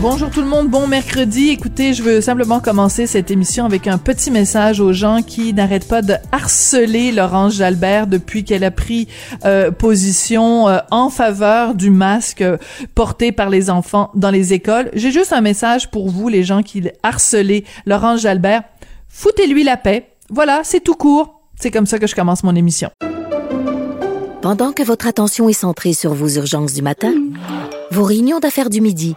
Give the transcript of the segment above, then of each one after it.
Bonjour tout le monde, bon mercredi. Écoutez, je veux simplement commencer cette émission avec un petit message aux gens qui n'arrêtent pas de harceler Laurence Jalbert depuis qu'elle a pris euh, position euh, en faveur du masque euh, porté par les enfants dans les écoles. J'ai juste un message pour vous, les gens qui harcelez Laurence Jalbert. Foutez-lui la paix. Voilà, c'est tout court. C'est comme ça que je commence mon émission. Pendant que votre attention est centrée sur vos urgences du matin, vos réunions d'affaires du midi,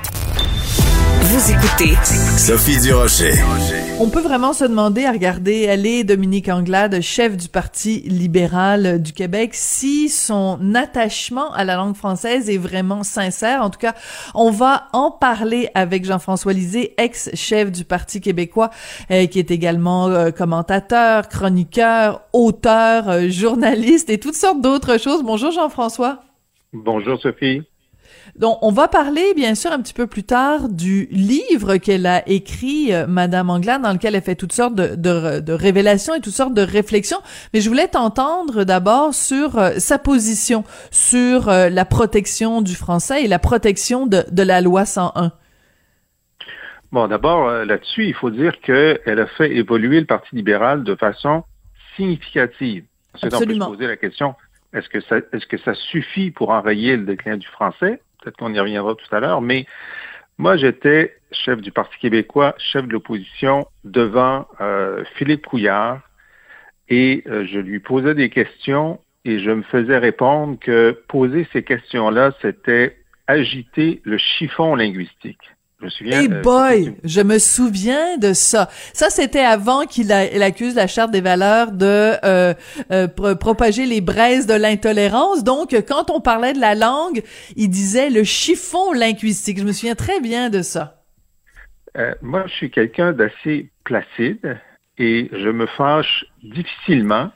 Vous écoutez Sophie Durocher. On peut vraiment se demander à regarder aller Dominique Anglade, chef du Parti libéral du Québec, si son attachement à la langue française est vraiment sincère. En tout cas, on va en parler avec Jean-François Lisée, ex-chef du Parti québécois, euh, qui est également euh, commentateur, chroniqueur, auteur, euh, journaliste et toutes sortes d'autres choses. Bonjour Jean-François. Bonjour Sophie. Donc, on va parler, bien sûr, un petit peu plus tard du livre qu'elle a écrit, euh, Madame Anglade, dans lequel elle fait toutes sortes de, de, de, révélations et toutes sortes de réflexions. Mais je voulais t'entendre d'abord sur euh, sa position sur euh, la protection du français et la protection de, de la loi 101. Bon, d'abord, là-dessus, il faut dire qu'elle a fait évoluer le Parti libéral de façon significative. Absolument. On peut se poser la question, est-ce que ça, est-ce que ça suffit pour enrayer le déclin du français? Peut-être qu'on y reviendra tout à l'heure, mais moi, j'étais chef du Parti québécois, chef de l'opposition devant euh, Philippe Couillard et euh, je lui posais des questions et je me faisais répondre que poser ces questions-là, c'était agiter le chiffon linguistique. Je me souviens. Hey euh, boy, je me souviens de ça. Ça, c'était avant qu'il accuse la charte des valeurs de euh, euh, propager les braises de l'intolérance. Donc, quand on parlait de la langue, il disait le chiffon linguistique. Je me souviens très bien de ça. Euh, moi, je suis quelqu'un d'assez placide et je me fâche difficilement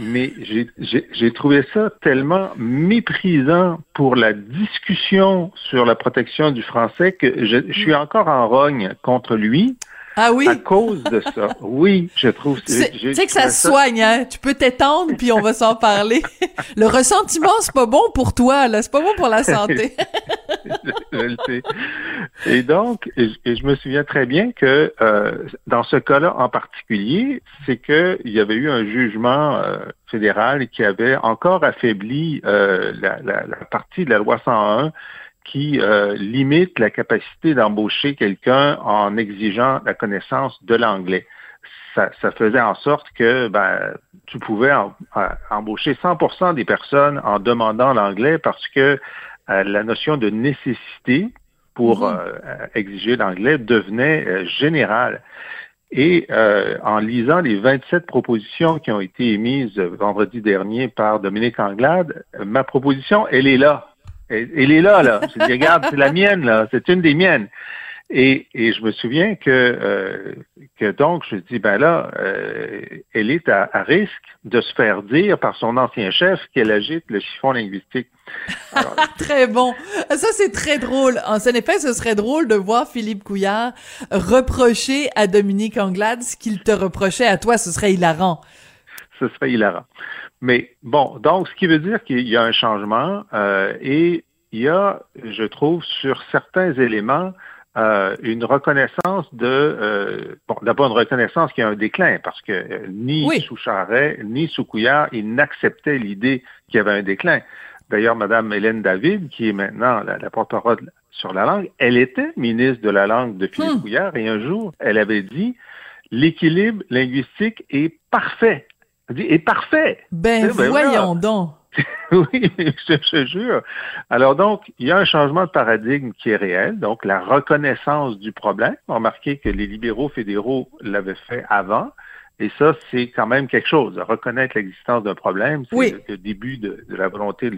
mais j'ai trouvé ça tellement méprisant pour la discussion sur la protection du français que je, suis encore en rogne contre lui. Ah oui? À cause de ça. Oui, je trouve. Tu sais que ça se soigne, hein? Tu peux t'étendre, puis on va s'en parler. Le ressentiment, c'est pas bon pour toi, là. C'est pas bon pour la santé. je, le sais. Et donc, et, je me souviens très bien que euh, dans ce cas-là en particulier, c'est qu'il y avait eu un jugement euh, fédéral qui avait encore affaibli euh, la, la, la partie de la loi 101 qui euh, limite la capacité d'embaucher quelqu'un en exigeant la connaissance de l'anglais. Ça, ça, faisait en sorte que ben, tu pouvais en, embaucher 100% des personnes en demandant l'anglais parce que euh, la notion de nécessité pour Mhm. euh, exiger l'anglais devenait euh, générale. Et euh, en lisant les 27 propositions qui ont été émises vendredi dernier par Dominique Anglade, ma proposition, elle est là. Elle, elle est là, là. Je dis, regarde, c'est la mienne, là. C'est une des miennes. Et, et je me souviens que, euh, que donc, je dis, ben là, euh, elle est à, à, risque de se faire dire par son ancien chef qu'elle agite le chiffon linguistique. Alors, très bon. Ça, c'est très drôle. En effet, ce serait drôle de voir Philippe Couillard reprocher à Dominique Anglade ce qu'il te reprochait à toi. Ce serait hilarant. Ce serait hilarant. Mais bon, donc ce qui veut dire qu'il y a un changement euh, et il y a, je trouve, sur certains éléments, euh, une reconnaissance de euh, bon d'abord une reconnaissance qu'il y a un déclin parce que euh, ni sous Charret ni sous Couillard ils n'acceptaient l'idée qu'il y avait un déclin. D'ailleurs, Madame Hélène David, qui est maintenant la, porte-parole sur la langue, elle était ministre de la langue de Philippe hmm. Couillard et un jour, elle avait dit l'équilibre linguistique est parfait. Est parfait. Ben, ben voyons donc. oui, je te jure. Alors donc, il y a un changement de paradigme qui est réel, donc la reconnaissance du problème. Remarquez que les libéraux fédéraux l'avaient fait avant. Et ça, c'est quand même quelque chose. Reconnaître l'existence d'un problème, c'est le, début de, la volonté de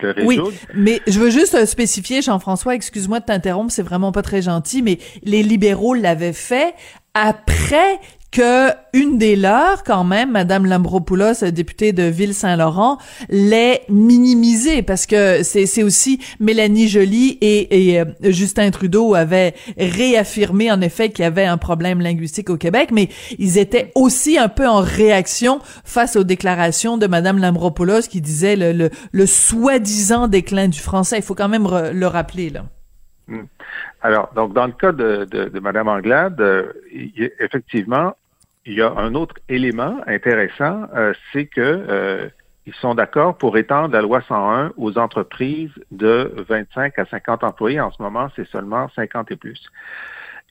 le, résoudre. Oui, mais je veux juste euh, spécifier, Jean-François, excuse-moi de t'interrompre, c'est vraiment pas très gentil, mais les libéraux l'avaient fait après que une des leurs, quand même, Madame Lambropoulos, députée de Ville-Saint-Laurent, l'ait minimisée parce que c'est aussi Mélanie Joly et, euh, Justin Trudeau avaient réaffirmé en effet qu'il y avait un problème linguistique au Québec, mais ils étaient aussi un peu en réaction face aux déclarations de Madame Lambropoulos qui disait le, le, soi-disant déclin du français. Il faut quand même le rappeler là. Hmm. Alors, donc, dans le cas de, de, Mme Anglade, euh, effectivement, il y a un autre élément intéressant, euh, c'est que euh, ils sont d'accord pour étendre la loi 101 aux entreprises de 25 à 50 employés. En ce moment, c'est seulement 50 et plus.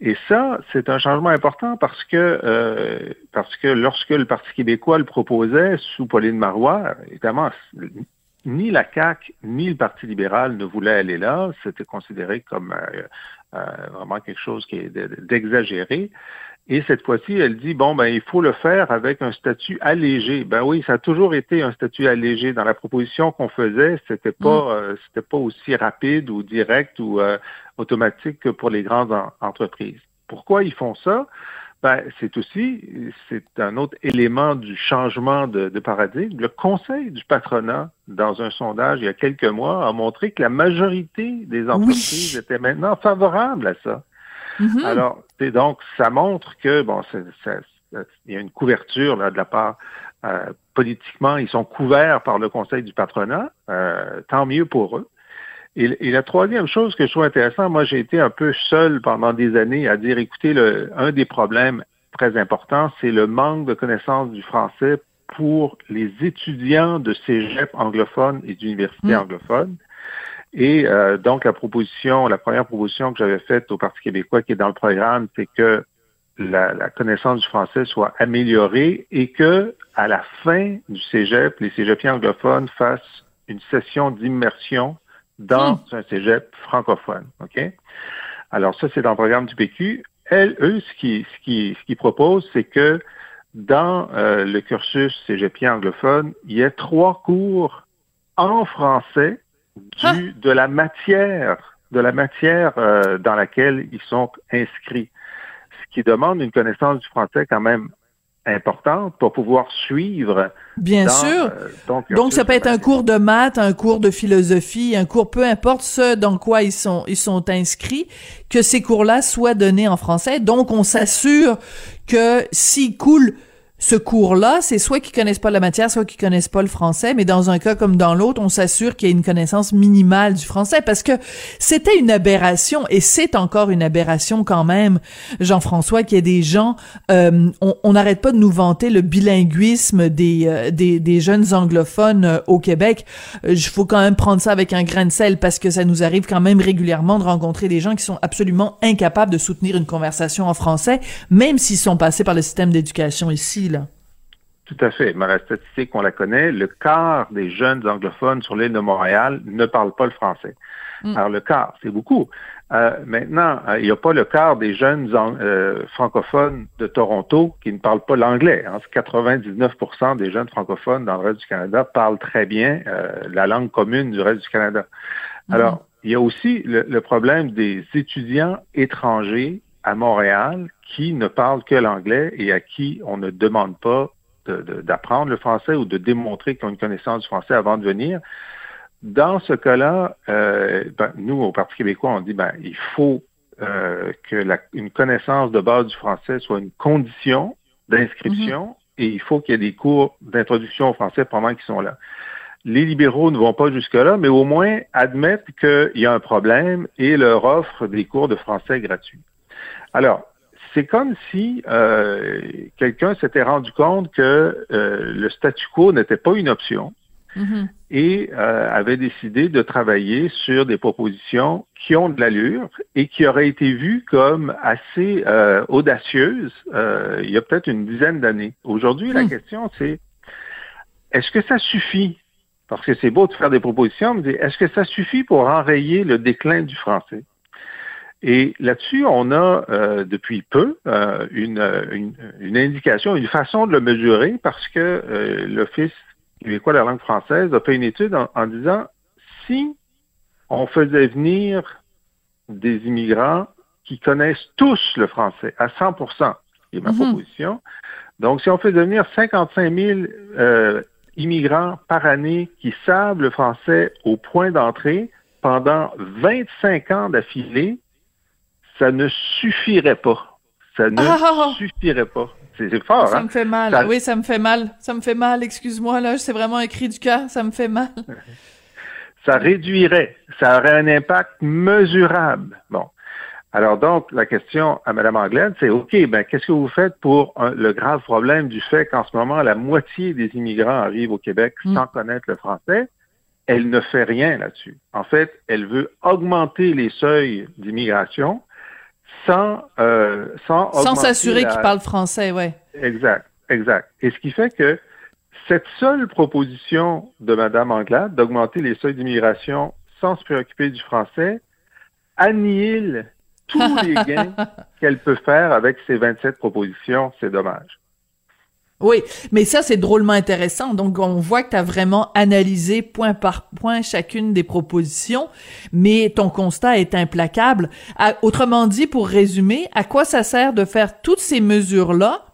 Et ça, c'est un changement important parce que euh, parce que lorsque le Parti québécois le proposait sous Pauline Marois, évidemment, ni la CAQ ni le Parti libéral ne voulaient aller là. C'était considéré comme vraiment quelque chose qui est d'exagéré. Et cette fois-ci, elle dit bon ben il faut le faire avec un statut allégé. Ben oui, ça a toujours été un statut allégé. Dans la proposition qu'on faisait, c'était pas mm. euh, c'était pas aussi rapide ou direct ou euh, automatique que pour les grandes entreprises. Pourquoi ils font ça? Ben, c'est aussi, c'est un autre élément du changement de, de, paradigme. Le Conseil du patronat, dans un sondage il y a quelques mois, a montré que la majorité des entreprises étaient maintenant favorables à ça. Mm-hmm. Alors, donc, ça montre que, bon, il y a une couverture là, de la part euh, politiquement, ils sont couverts par le Conseil du patronat, euh, tant mieux pour eux. Et, la troisième chose que je trouve intéressante, moi j'ai été un peu seul pendant des années à dire, écoutez, le, un des problèmes très importants, c'est le manque de connaissance du français pour les étudiants de cégep anglophones et d'universités mm. anglophones. Et euh, donc, la proposition, la première proposition que j'avais faite au Parti québécois qui est dans le programme, c'est que la, connaissance du français soit améliorée et que, à la fin du cégep, les cégepiens anglophones fassent une session d'immersion dans hmm. un cégep francophone. OK? Alors, ça, c'est dans le programme du PQ. Elles, eux, ce qu'ils ce qui, ce qui proposent, c'est que dans euh, le cursus cégepien anglophone, il y ait trois cours en français du, de la matière, de la matière euh, dans laquelle ils sont inscrits, ce qui demande une connaissance du français quand même importante pour pouvoir suivre. Bien sûr. Euh, donc, ça peut être un cours de maths, un cours de philosophie, un cours, peu importe ce dans quoi ils sont ils sont inscrits, que ces cours-là soient donnés en français. Donc on s'assure que s'ils coulent ce cours-là, c'est soit qu'ils connaissent pas la matière, soit qu'ils connaissent pas le français, mais dans un cas comme dans l'autre, on s'assure qu'il y a une connaissance minimale du français parce que c'était une aberration et c'est encore une aberration quand même, Jean-François, qu'il y ait des gens, euh, on n'arrête pas de nous vanter le bilinguisme des, euh, des, des, jeunes anglophones euh, au Québec. Il faut quand même prendre ça avec un grain de sel parce que ça nous arrive quand même régulièrement de rencontrer des gens qui sont absolument incapables de soutenir une conversation en français, même s'ils sont passés par le système d'éducation ici. Tout à fait. Mais la statistique, on la connaît. Le quart des jeunes anglophones sur l'île de Montréal ne parlent pas le français. Hmm. Alors, le quart, c'est beaucoup. Euh, maintenant, euh, il n'y a pas le quart des jeunes euh, francophones de Toronto qui ne parlent pas l'anglais. Hein. 99% des jeunes francophones dans le reste du Canada parlent très bien la langue commune du reste du Canada. Hmm. Alors, il y a aussi le, problème des étudiants étrangers à Montréal qui ne parlent que l'anglais et à qui on ne demande pas d'apprendre le français ou de démontrer qu'ils ont une connaissance du français avant de venir. Dans ce cas-là, euh, ben, nous, au Parti québécois, on dit ben, il faut euh, que la, une connaissance de base du français soit une condition d'inscription. Mm-hmm. et il faut qu'il y ait des cours d'introduction au français pendant qu'ils sont là. Les libéraux ne vont pas jusque-là, mais au moins admettent qu'il y a un problème et leur offrent des cours de français gratuits. Alors, c'est comme si euh, quelqu'un s'était rendu compte que euh, le statu quo n'était pas une option mm-hmm. et euh, avait décidé de travailler sur des propositions qui ont de l'allure et qui auraient été vues comme assez audacieuses il y a peut-être une dizaine d'années. Aujourd'hui, la mm. question c'est est-ce que ça suffit? Parce que c'est beau de faire des propositions, mais est-ce que ça suffit pour enrayer le déclin du français? Et là-dessus, on a euh, depuis peu euh, une, une, indication, une façon de le mesurer parce que euh, l'Office québécois de la langue française a fait une étude en, disant si on faisait venir des immigrants qui connaissent tous le français à 100 qui est ma mhm. proposition, donc si on faisait venir 55 000 immigrants par année qui savent le français au point d'entrée pendant 25 ans d'affilée, ça ne suffirait pas. Ça ne ah! suffirait pas. C'est fort, Ça hein? me fait mal. Oui, ça me fait mal. Ça me fait mal. Excuse-moi, là. C'est vraiment un cri du cœur. Ça me fait mal. ça réduirait. Ça aurait un impact mesurable. Bon. Alors donc, la question à Mme Anglade, c'est OK, ben qu'est-ce que vous faites pour le grave problème du fait qu'en ce moment, la moitié des immigrants arrivent au Québec mm. sans connaître le français? Elle ne fait rien là-dessus. En fait, elle veut augmenter les seuils d'immigration sans euh, sans sans s'assurer qu'il parle français, ouais. Exact, exact. Et ce qui fait que cette seule proposition de Mme Anglade d'augmenter les seuils d'immigration sans se préoccuper du français annihile tous les gains qu'elle peut faire avec ces 27 propositions. C'est dommage. Oui, mais ça, c'est drôlement intéressant. Donc, on voit que tu as vraiment analysé point par point chacune des propositions, mais ton constat est implacable. autrement dit, pour résumer, à quoi ça sert de faire toutes ces mesures-là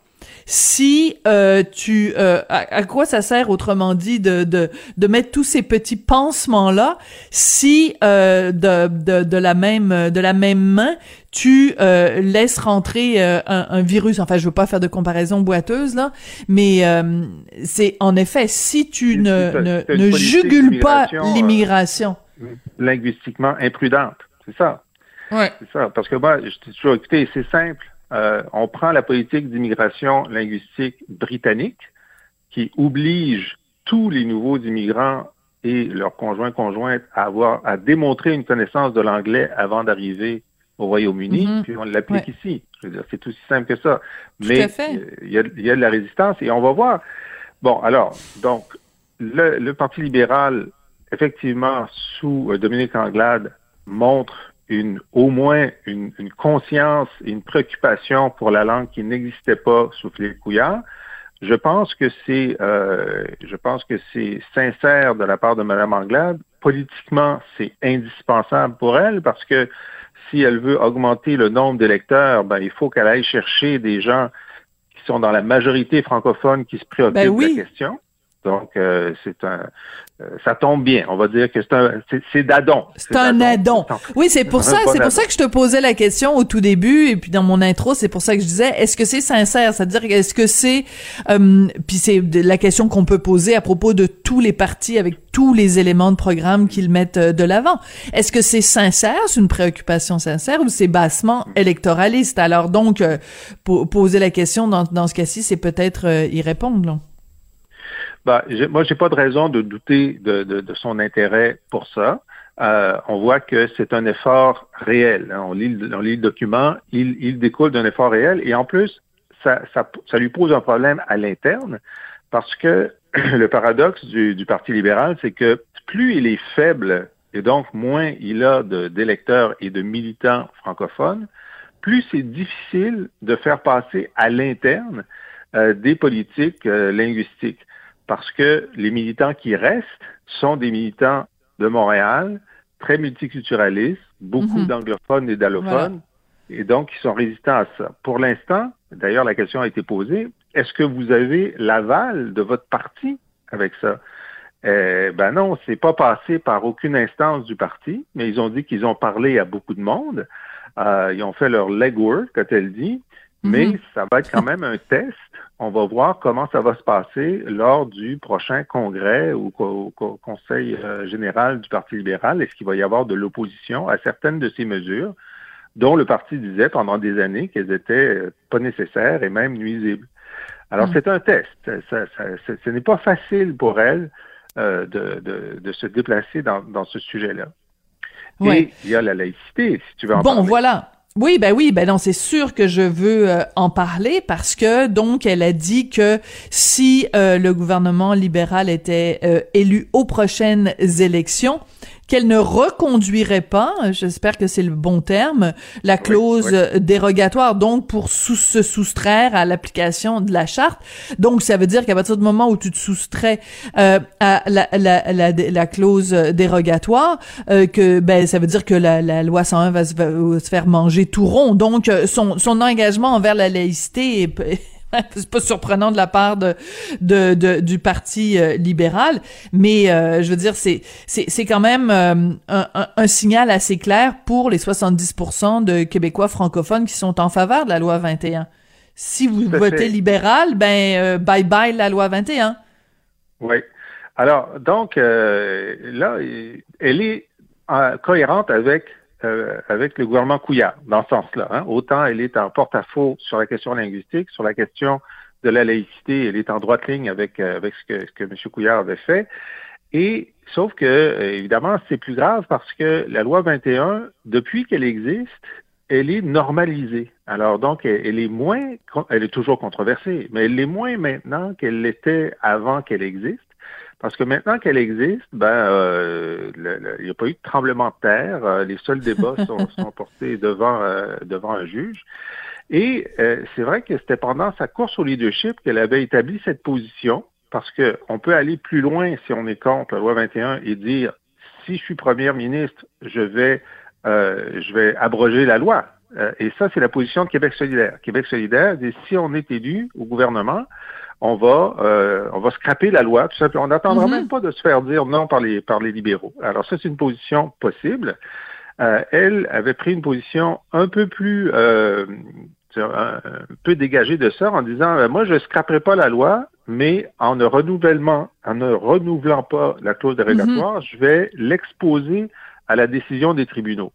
si euh, tu euh, à, quoi ça sert autrement dit de de, de mettre tous ces petits pansements là si euh, de, de de la même de la même main tu euh, laisses rentrer euh, un, un, virus. Enfin, je veux pas faire de comparaison boiteuse là, mais euh, c'est en effet si tu ne ne, ne jugules pas l'immigration, linguistiquement imprudente, c'est ça. Ouais. C'est ça. Parce que moi, je t'ai toujours écouté, c'est simple. Euh, on prend la politique d'immigration linguistique britannique qui oblige tous les nouveaux immigrants et leurs conjoints conjointes à avoir à démontrer une connaissance de l'anglais avant d'arriver au Royaume-Uni, mm-hmm. puis on l'applique ici. Je veux dire, c'est aussi simple que ça. Mais il y, a, il y, a, de la résistance et on va voir. Bon, alors, donc, le, le Parti libéral, effectivement, sous euh, Dominique Anglade, montre une, au moins une, une, conscience et une préoccupation pour la langue qui n'existait pas sous Philippe Couillard. Je pense que c'est, euh, je pense que c'est sincère de la part de Mme Anglade. Politiquement, c'est indispensable pour elle parce que si elle veut augmenter le nombre d'électeurs, ben, il faut qu'elle aille chercher des gens qui sont dans la majorité francophone qui se préoccupent ben de la question. Donc, euh, c'est un, euh, ça tombe bien. On va dire que c'est un, c'est d'adon. C'est un addon. Oui, c'est pour ça, c'est pour ça que je te posais la question au tout début et puis dans mon intro, c'est pour ça que je disais, est-ce que c'est sincère? C'est-à-dire, est-ce que c'est, euh, puis c'est la question qu'on peut poser à propos de tous les partis avec tous les éléments de programme qu'ils mettent de l'avant. Est-ce que c'est sincère, c'est une préoccupation sincère ou c'est bassement électoraliste? Alors donc, poser la question dans, dans ce cas-ci, c'est peut-être y répondre. Là. Ben, moi, j'ai pas de raison de douter de, de, son intérêt pour ça. Euh, on voit que c'est un effort réel. Hein. On, lit, on lit le document, il, il découle d'un effort réel et en plus, ça, ça, ça lui pose un problème à l'interne parce que le paradoxe du, du Parti libéral, c'est que plus il est faible et donc moins il a d'électeurs et de militants francophones, plus c'est difficile de faire passer à l'interne euh, des politiques euh, linguistiques parce que les militants qui restent sont des militants de Montréal, très multiculturalistes, beaucoup mhm. d'anglophones et d'allophones, et donc ils sont résistants à ça. Pour l'instant, d'ailleurs la question a été posée, est-ce que vous avez l'aval de votre parti avec ça? Eh ben non, c'est pas passé par aucune instance du parti, mais ils ont dit qu'ils ont parlé à beaucoup de monde. Euh, ils ont fait leur legwork, quand elle dit, mais mhm. ça va être quand même un test on va voir comment ça va se passer lors du prochain congrès ou conseil euh, général du Parti libéral. Est-ce qu'il va y avoir de l'opposition à certaines de ces mesures dont le parti disait pendant des années qu'elles étaient euh, pas nécessaires et même nuisibles? Alors, mm. c'est un test. ce n'est pas facile pour elle euh, de, se déplacer dans, ce sujet-là. Et il y a la laïcité, si tu veux en bon, voilà. Oui, ben oui, ben non, c'est sûr que je veux euh, en parler parce que donc elle a dit que si euh, le gouvernement libéral était euh, élu aux prochaines élections, qu'elle ne reconduirait pas, j'espère que c'est le bon terme, la clause dérogatoire, donc pour se soustraire à l'application de la charte. Donc, ça veut dire qu'à partir du moment où tu te soustrais euh, à la, la, la, la, clause dérogatoire, euh, que ben ça veut dire que la, la loi 101 va se, va se, faire manger tout rond. Donc, euh, son, son engagement envers la laïcité est c'est pas surprenant de la part de, de, du parti euh, libéral, mais euh, je veux dire c'est c'est quand même euh, un, un, signal assez clair pour les 70% de Québécois francophones qui sont en faveur de la loi 21. Si vous votez libéral, ben bye bye la loi 21. Oui. Alors donc là, elle est cohérente avec euh, avec le gouvernement Couillard, dans ce sens-là. Hein. Autant elle est en porte-à-faux sur la question linguistique, sur la question de la laïcité, elle est en droite ligne avec, euh, avec ce, que, ce que M. Couillard avait fait. Et sauf que, euh, évidemment, c'est plus grave parce que la loi 21, depuis qu'elle existe, elle est normalisée. Alors donc, elle, elle, est moins, elle est toujours controversée, mais elle est moins maintenant qu'elle l'était avant qu'elle existe. Parce que maintenant qu'elle existe, ben, euh, il n'y a pas eu de tremblement de terre. Euh, les seuls débats sont, sont portés devant, euh, devant un juge. Et c'est vrai que c'était pendant sa course au leadership qu'elle avait établi cette position, parce qu'on peut aller plus loin si on est contre la loi 21 et dire si je suis première ministre, je vais, je vais abroger la loi. Et ça, c'est la position de Québec solidaire. Québec solidaire dit si on est élu au gouvernement, on va euh, on va scraper la loi, tout simplement. On n'attendra mm-hmm. même pas de se faire dire non par les par les libéraux. Alors ça, c'est une position possible. Euh, elle avait pris une position un peu plus euh, un peu dégagée de ça en disant moi je scraperai pas la loi, mais en ne renouvellement en ne renouvelant pas la clause dérogatoire, mm-hmm. je vais l'exposer à la décision des tribunaux.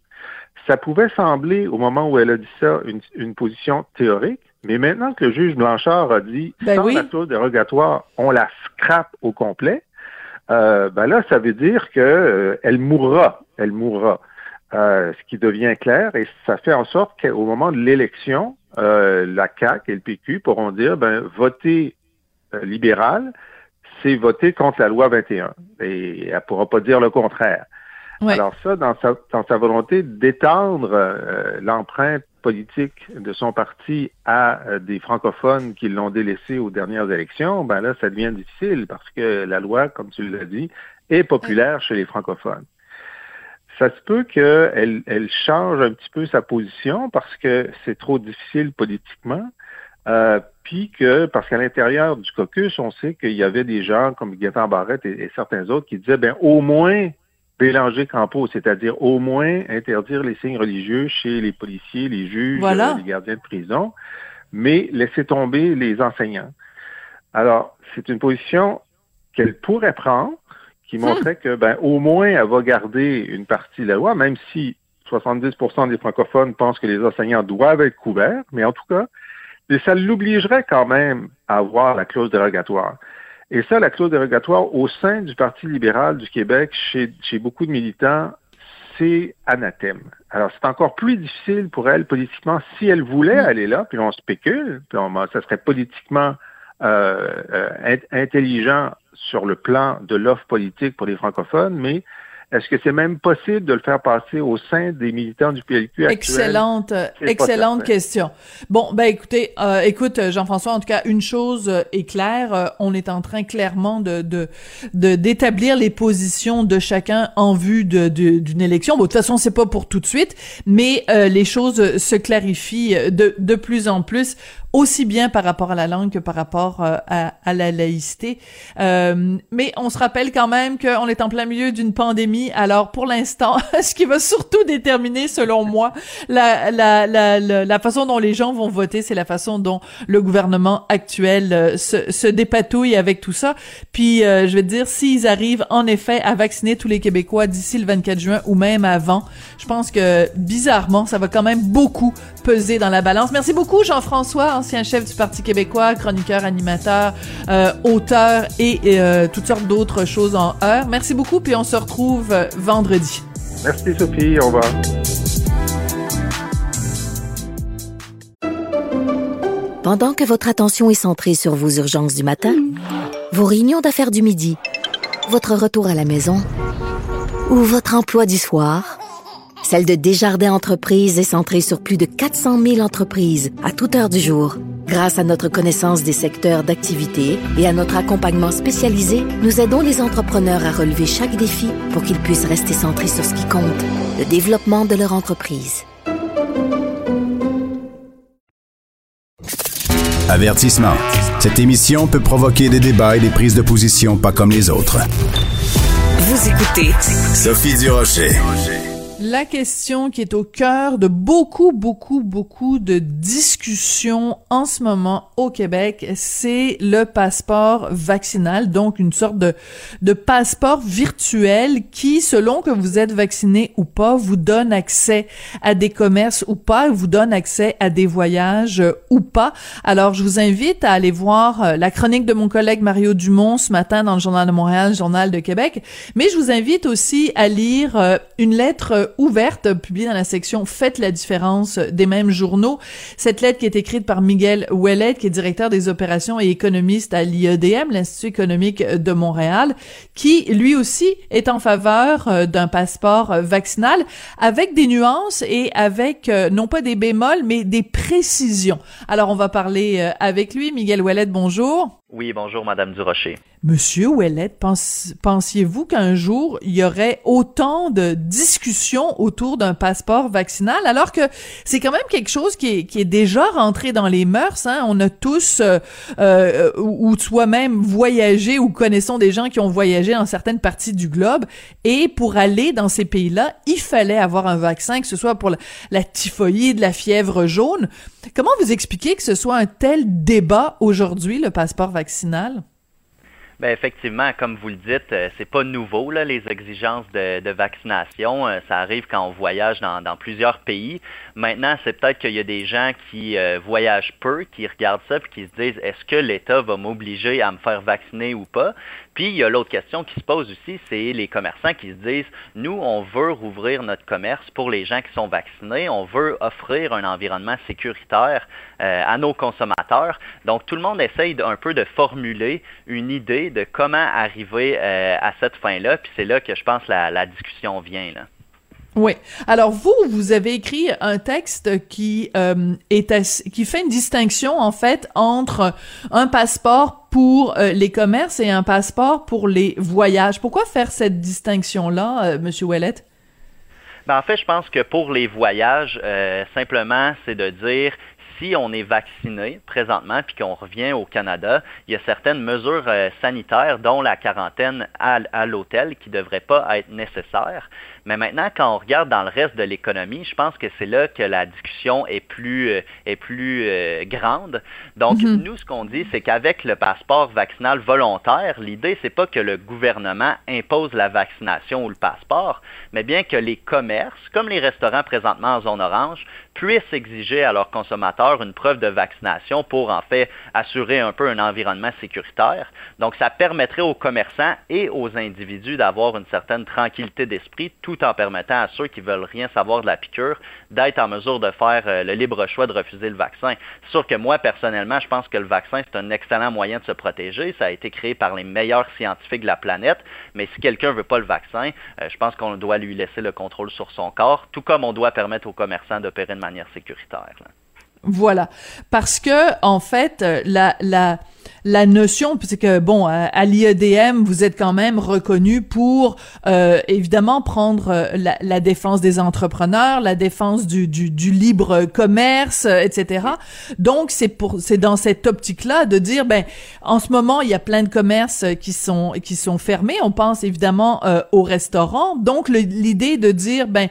Ça pouvait sembler, au moment où elle a dit ça, une, une position théorique, mais maintenant que le juge Blanchard a dit ben sans la clause dérogatoire, on la scrape au complet, euh, ben là, ça veut dire que euh, elle mourra. Elle mourra. Euh, ce qui devient clair, et ça fait en sorte qu'au moment de l'élection, euh, la CAQ et le PQ pourront dire ben voter libéral, c'est voter contre la loi 21. Et elle pourra pas dire le contraire. Alors ça, dans sa, volonté d'étendre l'empreinte politique de son parti à euh, des francophones qui l'ont délaissé aux dernières élections, ben là, ça devient difficile parce que la loi, comme tu l'as dit, est populaire chez les francophones. Ça se peut qu'elle elle change un petit peu sa position parce que c'est trop difficile politiquement. Euh, puis que, parce qu'à l'intérieur du caucus, on sait qu'il y avait des gens comme Gaétan Barrette et, et, certains autres qui disaient, ben au moins, Bélanger Campo, c'est-à-dire au moins interdire les signes religieux chez les policiers, les juges, les gardiens de prison, mais laisser tomber les enseignants. Alors, c'est une position qu'elle pourrait prendre, qui hmm. montrait que, ben, au moins, elle va garder une partie de la loi, même si 70% des francophones pensent que les enseignants doivent être couverts, mais en tout cas, ça l'obligerait quand même à avoir la clause dérogatoire. Et ça, la clause dérogatoire au sein du Parti libéral du Québec, chez, chez beaucoup de militants, c'est anathème. Alors, c'est encore plus difficile pour elle politiquement si elle voulait mm. aller là, puis on spécule, puis on, ça serait politiquement euh, euh, intelligent sur le plan de l'offre politique pour les francophones, mais est-ce que c'est même possible de le faire passer au sein des militants du PLQ actuel? Excellente, excellente question. Bon, ben écoutez, euh, écoute Jean-François, en tout cas une chose euh, est claire, euh, on est en train clairement de de d'établir les positions de chacun en vue de d'une élection. Bon, de toute façon, c'est pas pour tout de suite, mais les choses se clarifient de de plus en plus aussi bien par rapport à la langue que par rapport à, à, la laïcité. mais on se rappelle quand même qu'on est en plein milieu d'une pandémie. Alors pour l'instant, ce qui va surtout déterminer, selon moi, la, la, la, la, façon dont les gens vont voter, c'est la façon dont le gouvernement actuel se, se dépatouille avec tout ça. Puis je vais te dire, s'ils arrivent en effet à vacciner tous les Québécois d'ici le 24 juin ou même avant, je pense que bizarrement, ça va quand même beaucoup peser dans la balance. Merci beaucoup Jean-François, ancien chef du Parti québécois, chroniqueur, animateur, euh, auteur et, euh, toutes sortes d'autres choses en heure. Merci beaucoup, puis on se retrouve euh, vendredi. Merci Sophie, au revoir. Pendant que votre attention est centrée sur vos urgences du matin, vos réunions d'affaires du midi, votre retour à la maison ou votre emploi du soir, celle de Desjardins Entreprises est centrée sur plus de 400 000 entreprises à toute heure du jour. Grâce à notre connaissance des secteurs d'activité et à notre accompagnement spécialisé, nous aidons les entrepreneurs à relever chaque défi pour qu'ils puissent rester centrés sur ce qui compte, le développement de leur entreprise. Avertissement. Cette émission peut provoquer des débats et des prises de position pas comme les autres. Vous écoutez Sophie Durocher. La question qui est au cœur de beaucoup, beaucoup, beaucoup de discussions en ce moment au Québec, c'est le passeport vaccinal, donc une sorte de, de passeport virtuel qui, selon que vous êtes vacciné ou pas, vous donne accès à des commerces ou pas, vous donne accès à des voyages ou pas. Alors, je vous invite à aller voir euh, la chronique de mon collègue Mario Dumont ce matin dans le Journal de Montréal, Journal de Québec, mais je vous invite aussi à lire euh, une lettre ouverte, publiée dans la section Faites la différence des mêmes journaux. Cette lettre qui est écrite par Miguel Ouellet, qui est directeur des opérations et économiste à l'IEDM, l'Institut économique de Montréal, qui lui aussi est en faveur euh, d'un passeport vaccinal avec des nuances et avec euh, non pas des bémols, mais des précisions. Alors on va parler euh, avec lui. Miguel Ouellet, bonjour. Oui, bonjour, Madame Durocher. Monsieur Ouellette, pensiez-vous qu'un jour, il y aurait autant de discussions autour d'un passeport vaccinal, alors que c'est quand même quelque chose qui est, qui est déjà rentré dans les mœurs. Hein? On a tous, euh, euh, ou soi-même, voyagé ou connaissons des gens qui ont voyagé dans certaines parties du globe. Et pour aller dans ces pays-là, il fallait avoir un vaccin, que ce soit pour la, la typhoïde, la fièvre jaune. Comment vous expliquez que ce soit un tel débat aujourd'hui, le passeport vaccinal? Ben effectivement, comme vous le dites, euh, c'est pas nouveau là, les exigences de, vaccination. Euh, ça arrive quand on voyage dans, plusieurs pays. Maintenant, c'est peut-être qu'il y a des gens qui euh, voyagent peu, qui regardent ça et qui se disent est-ce que l'État va m'obliger à me faire vacciner ou pas? Puis il y a l'autre question qui se pose aussi, c'est les commerçants qui se disent nous, on veut rouvrir notre commerce pour les gens qui sont vaccinés, on veut offrir un environnement sécuritaire à nos consommateurs. Donc tout le monde essaye un peu de formuler une idée de comment arriver euh, à cette fin-là. Puis c'est là que je pense la, la discussion vient. Oui. Alors vous, vous avez écrit un texte qui euh, est qui fait une distinction en fait entre un passeport pour euh, les commerces et un passeport pour les voyages. Pourquoi faire cette distinction là, Monsieur Ouellet? Ben, en fait, je pense que pour les voyages, simplement, c'est de dire si on est vacciné présentement puis qu'on revient au Canada, il y a certaines mesures euh, sanitaires, dont la quarantaine à, à l'hôtel, qui ne devraient pas être nécessaires. Mais maintenant, quand on regarde dans le reste de l'économie, je pense que c'est là que la discussion est plus, euh, est plus euh, grande. Donc, mm-hmm. nous, ce qu'on dit, c'est qu'avec le passeport vaccinal volontaire, l'idée, c'est pas que le gouvernement impose la vaccination ou le passeport, mais bien que les commerces, comme les restaurants présentement en zone orange, puissent exiger à leurs consommateurs une preuve de vaccination pour en fait assurer un peu un environnement sécuritaire. Donc ça permettrait aux commerçants et aux individus d'avoir une certaine tranquillité d'esprit tout en permettant à ceux qui veulent rien savoir de la piqûre d'être en mesure de faire euh, le libre choix de refuser le vaccin. C'est sûr que moi personnellement, je pense que le vaccin c'est un excellent moyen de se protéger, ça a été créé par les meilleurs scientifiques de la planète, mais si quelqu'un veut pas le vaccin, euh, je pense qu'on doit lui laisser le contrôle sur son corps, tout comme on doit permettre aux commerçants d'opérer manière sécuritaire. Voilà, parce que en fait, la la la notion, c'est que bon, à, l'IEDM, vous êtes quand même reconnu pour euh, évidemment prendre euh, la, la, défense des entrepreneurs, la défense du, du, du libre commerce, euh, etc. Donc c'est pour c'est dans cette optique-là de dire ben en ce moment il y a plein de commerces qui sont qui sont fermés. On pense évidemment aux restaurants. Donc l'idée de dire ben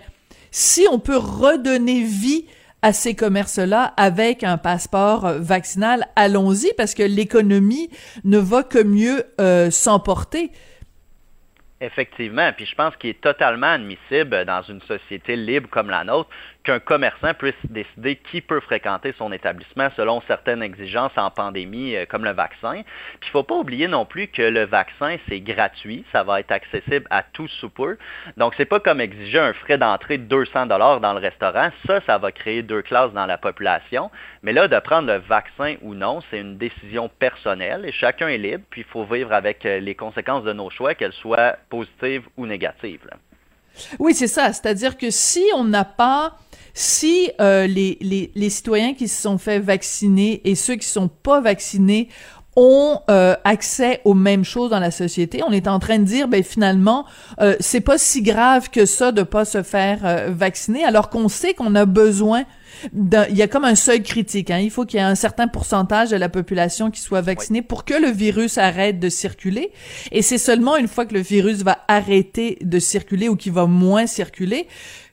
si on peut redonner vie à ces commerces-là avec un passeport euh, vaccinal, allons-y parce que l'économie ne va que mieux euh, s'emporter. Effectivement, puis je pense qu'il est totalement admissible dans une société libre comme la nôtre qu'un commerçant puisse décider qui peut fréquenter son établissement selon certaines exigences en pandémie, euh, comme le vaccin. Puis il faut pas oublier non plus que le vaccin, c'est gratuit, ça va être accessible à tous sous peu. Donc, c'est pas comme exiger un frais d'entrée de 200 dollars dans le restaurant. Ça, ça va créer deux classes dans la population. Mais là, de prendre le vaccin ou non, c'est une décision personnelle et chacun est libre. Puis il faut vivre avec euh, les conséquences de nos choix, qu'elles soient positives ou négatives. Oui, c'est ça. C'est-à-dire que si on n'a pas si euh, les, les, les, citoyens qui se sont fait vacciner et ceux qui sont pas vaccinés ont euh, accès aux mêmes choses dans la société. On est en train de dire, ben finalement, euh, c'est pas si grave que ça de pas se faire euh, vacciner, alors qu'on sait qu'on a besoin il y a comme un seuil critique. Hein. Il faut qu'il y ait un certain pourcentage de la population qui soit vaccinée pour que le virus arrête de circuler. Et c'est seulement une fois que le virus va arrêter de circuler ou qu'il va moins circuler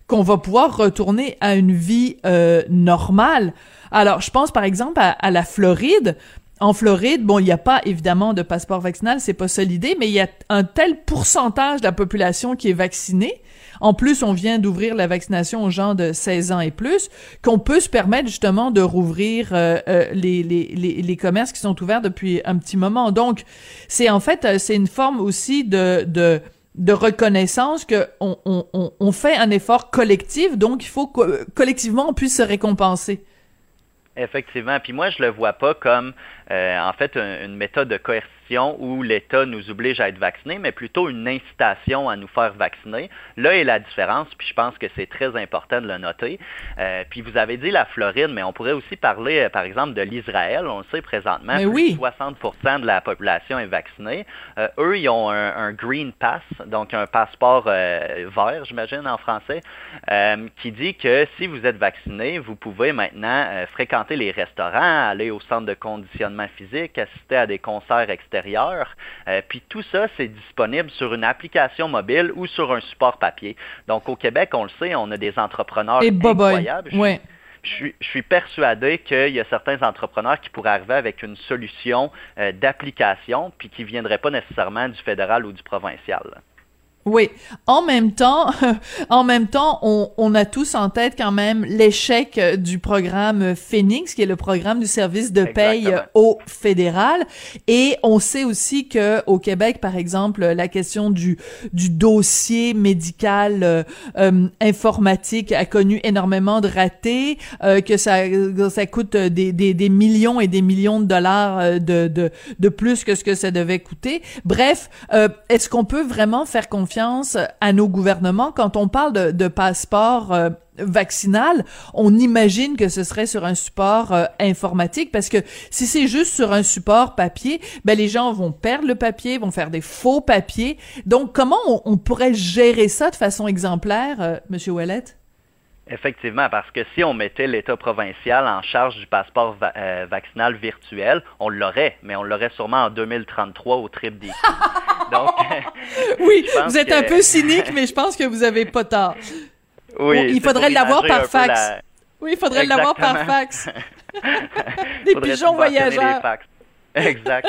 qu'on va pouvoir retourner à une vie euh, normale. Alors, je pense par exemple à, la Floride. En Floride, bon, il n'y a pas évidemment de passeport vaccinal, c'est pas ça l'idée, mais il y a un tel pourcentage de la population qui est vaccinée. En plus, on vient d'ouvrir la vaccination aux gens de 16 ans et plus, qu'on peut se permettre justement de rouvrir euh, euh, les, les, les, les, commerces qui sont ouverts depuis un petit moment. Donc, c'est en fait, c'est une forme aussi de, de de reconnaissance que on, fait un effort collectif, donc il faut que collectivement on puisse se récompenser. Effectivement. Puis moi, je le vois pas comme euh, en fait une méthode de coercition où l'État nous oblige à être vaccinés, mais plutôt une incitation à nous faire vacciner. Là est la différence, puis je pense que c'est très important de le noter. Euh, puis vous avez dit la Floride, mais on pourrait aussi parler, euh, par exemple, de l'Israël. On le sait présentement, plus oui. 60% de la population est vaccinée. Euh, eux, ils ont un, Green Pass, donc un passeport vert, j'imagine en français, qui dit que si vous êtes vacciné, vous pouvez maintenant fréquenter les restaurants, aller au centre de conditionnement physique, assister à des concerts, etc euh, puis tout ça, c'est disponible sur une application mobile ou sur un support papier. Donc au Québec, on le sait, on a des entrepreneurs incroyables. Je, suis, persuadé qu'il y a certains entrepreneurs qui pourraient arriver avec une solution euh, d'application, puis qui ne viendraient pas nécessairement du fédéral ou du provincial. Oui. En même temps, en même temps, on, on, a tous en tête quand même l'échec du programme Phoenix, qui est le programme du service de paye au fédéral. Et on sait aussi que au Québec, par exemple, la question du du dossier médical euh, euh, informatique a connu énormément de ratés, euh, que ça ça coûte des, des, des, millions et des millions de dollars de, de de plus que ce que ça devait coûter. Bref, est-ce qu'on peut vraiment faire confiance à nos gouvernements. Quand on parle de, passeport euh, vaccinal, on imagine que ce serait sur un support euh, informatique parce que si c'est juste sur un support papier, ben les gens vont perdre le papier, vont faire des faux papiers. Donc comment on, pourrait gérer ça de façon exemplaire, euh, Monsieur Ouellet? Effectivement, parce que si on mettait l'État provincial en charge du passeport euh, vaccinal virtuel, on l'aurait, mais on l'aurait sûrement en 2033 au trip des Donc, oui, vous êtes un peu cynique, mais je pense que vous avez pas tort. Oui, il faudrait l'avoir par fax. Oui, il faudrait l'avoir par fax. Des pigeons voyageurs. Exact.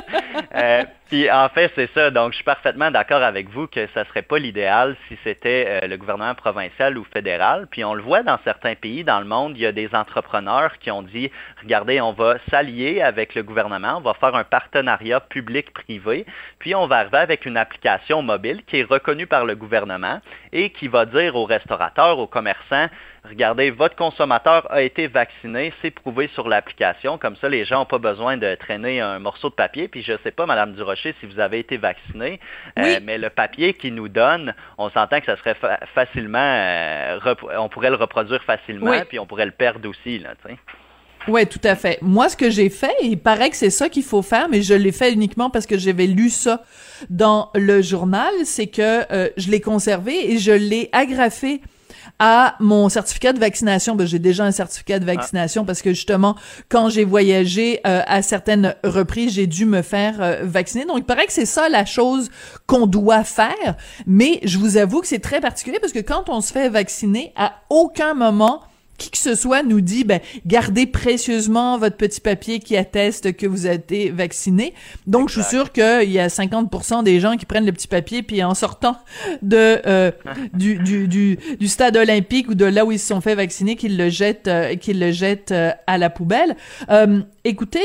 Euh, puis en fait, c'est ça. Donc, je suis parfaitement d'accord avec vous que ça serait pas l'idéal si c'était euh, le gouvernement provincial ou fédéral. Puis on le voit dans certains pays dans le monde, il y a des entrepreneurs qui ont dit, regardez, on va s'allier avec le gouvernement, on va faire un partenariat public-privé, puis on va arriver avec une application mobile qui est reconnue par le gouvernement et qui va dire aux restaurateurs, aux commerçants, regardez, votre consommateur a été vacciné, c'est prouvé sur l'application. Comme ça, les gens n'ont pas besoin de traîner un morceau de papier. Puis je ne sais pas, Madame Durocher, si vous avez été vacciné, euh, mais le papier qu'il nous donne, on s'entend que ça serait facilement, euh, on pourrait le reproduire facilement, puis on pourrait le perdre aussi, là, Oui, tout à fait. Moi, ce que j'ai fait, il paraît que c'est ça qu'il faut faire, mais je l'ai fait uniquement parce que j'avais lu ça dans le journal, c'est que euh, je l'ai conservé et je l'ai agrafé à mon certificat de vaccination. Ben, j'ai déjà un certificat de vaccination parce que justement, quand j'ai voyagé euh, à certaines reprises, j'ai dû me faire euh, vacciner. Donc, il paraît que c'est ça la chose qu'on doit faire. Mais je vous avoue que c'est très particulier parce que quand on se fait vacciner, à aucun moment qui que ce soit nous dit, ben, gardez précieusement votre petit papier qui atteste que vous avez été vacciné. Donc, je suis sûr qu'il y a 50% des gens qui prennent le petit papier puis en sortant de euh, du, du, du, du, stade olympique ou de là où ils se sont fait vacciner, qu'ils le jettent, euh, qu'ils le jettent euh, à la poubelle. écoutez,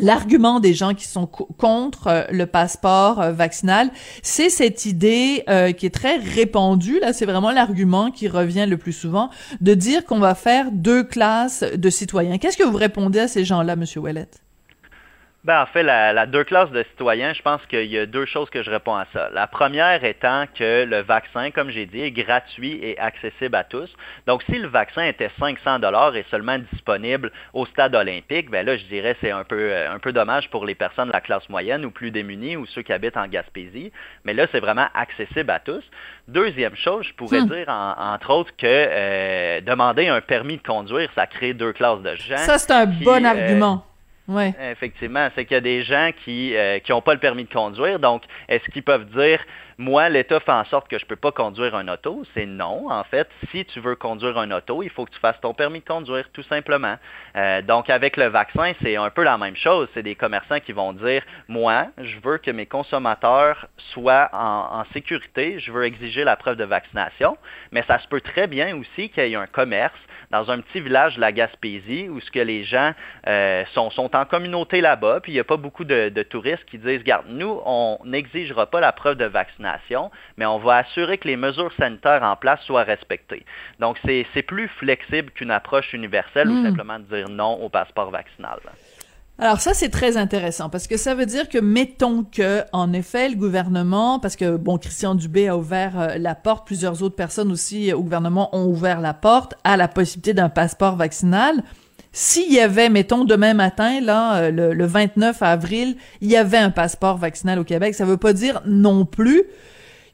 L'argument des gens qui sont contre euh, le passeport euh, vaccinal, c'est cette idée euh, qui est très répandue. Là, c'est vraiment l'argument qui revient le plus souvent de dire qu'on va faire deux classes de citoyens. Qu'est-ce que vous répondez à ces gens-là, Monsieur Ouellet? Ben, en fait, la, deux classes de citoyens, je pense qu'il y a deux choses que je réponds à ça. La première étant que le vaccin, comme j'ai dit, est gratuit et accessible à tous. Donc, si le vaccin était 500 dollars et seulement disponible au stade olympique, ben là, je dirais c'est un peu euh, un peu dommage pour les personnes de la classe moyenne ou plus démunies ou ceux qui habitent en Gaspésie. Mais là, c'est vraiment accessible à tous. Deuxième chose, je pourrais hmm. dire entre autres que euh, demander un permis de conduire, ça crée deux classes de gens. Ça, c'est un bon euh, argument. Ouais. Effectivement, c'est qu'il y a des gens qui n'ont euh, pas le permis de conduire. Donc, est-ce qu'ils peuvent dire moi, l'État fait en sorte que je ne peux pas conduire un auto. C'est non. En fait, si tu veux conduire un auto, il faut que tu fasses ton permis de conduire, tout simplement. Euh, donc, avec le vaccin, c'est un peu la même chose. C'est des commerçants qui vont dire, moi, je veux que mes consommateurs soient en, sécurité. Je veux exiger la preuve de vaccination. Mais ça se peut très bien aussi qu'il y ait un commerce dans un petit village de la Gaspésie où ce que les gens euh, sont, en communauté là-bas, puis il n'y a pas beaucoup de, de touristes qui disent, regarde, nous, on n'exigera pas la preuve de vaccination mais on va assurer que les mesures sanitaires en place soient respectées. Donc, c'est plus flexible qu'une approche universelle ou hmm. simplement de dire non au passeport vaccinal. Alors ça c'est très intéressant parce que ça veut dire que mettons que en effet le gouvernement parce que bon Christian Dubé a ouvert euh, la porte plusieurs autres personnes aussi au gouvernement ont ouvert la porte à la possibilité d'un passeport vaccinal s'il y avait, mettons, demain matin, là, euh, le, 29 avril, il y avait un passeport vaccinal au Québec, ça veut pas dire non plus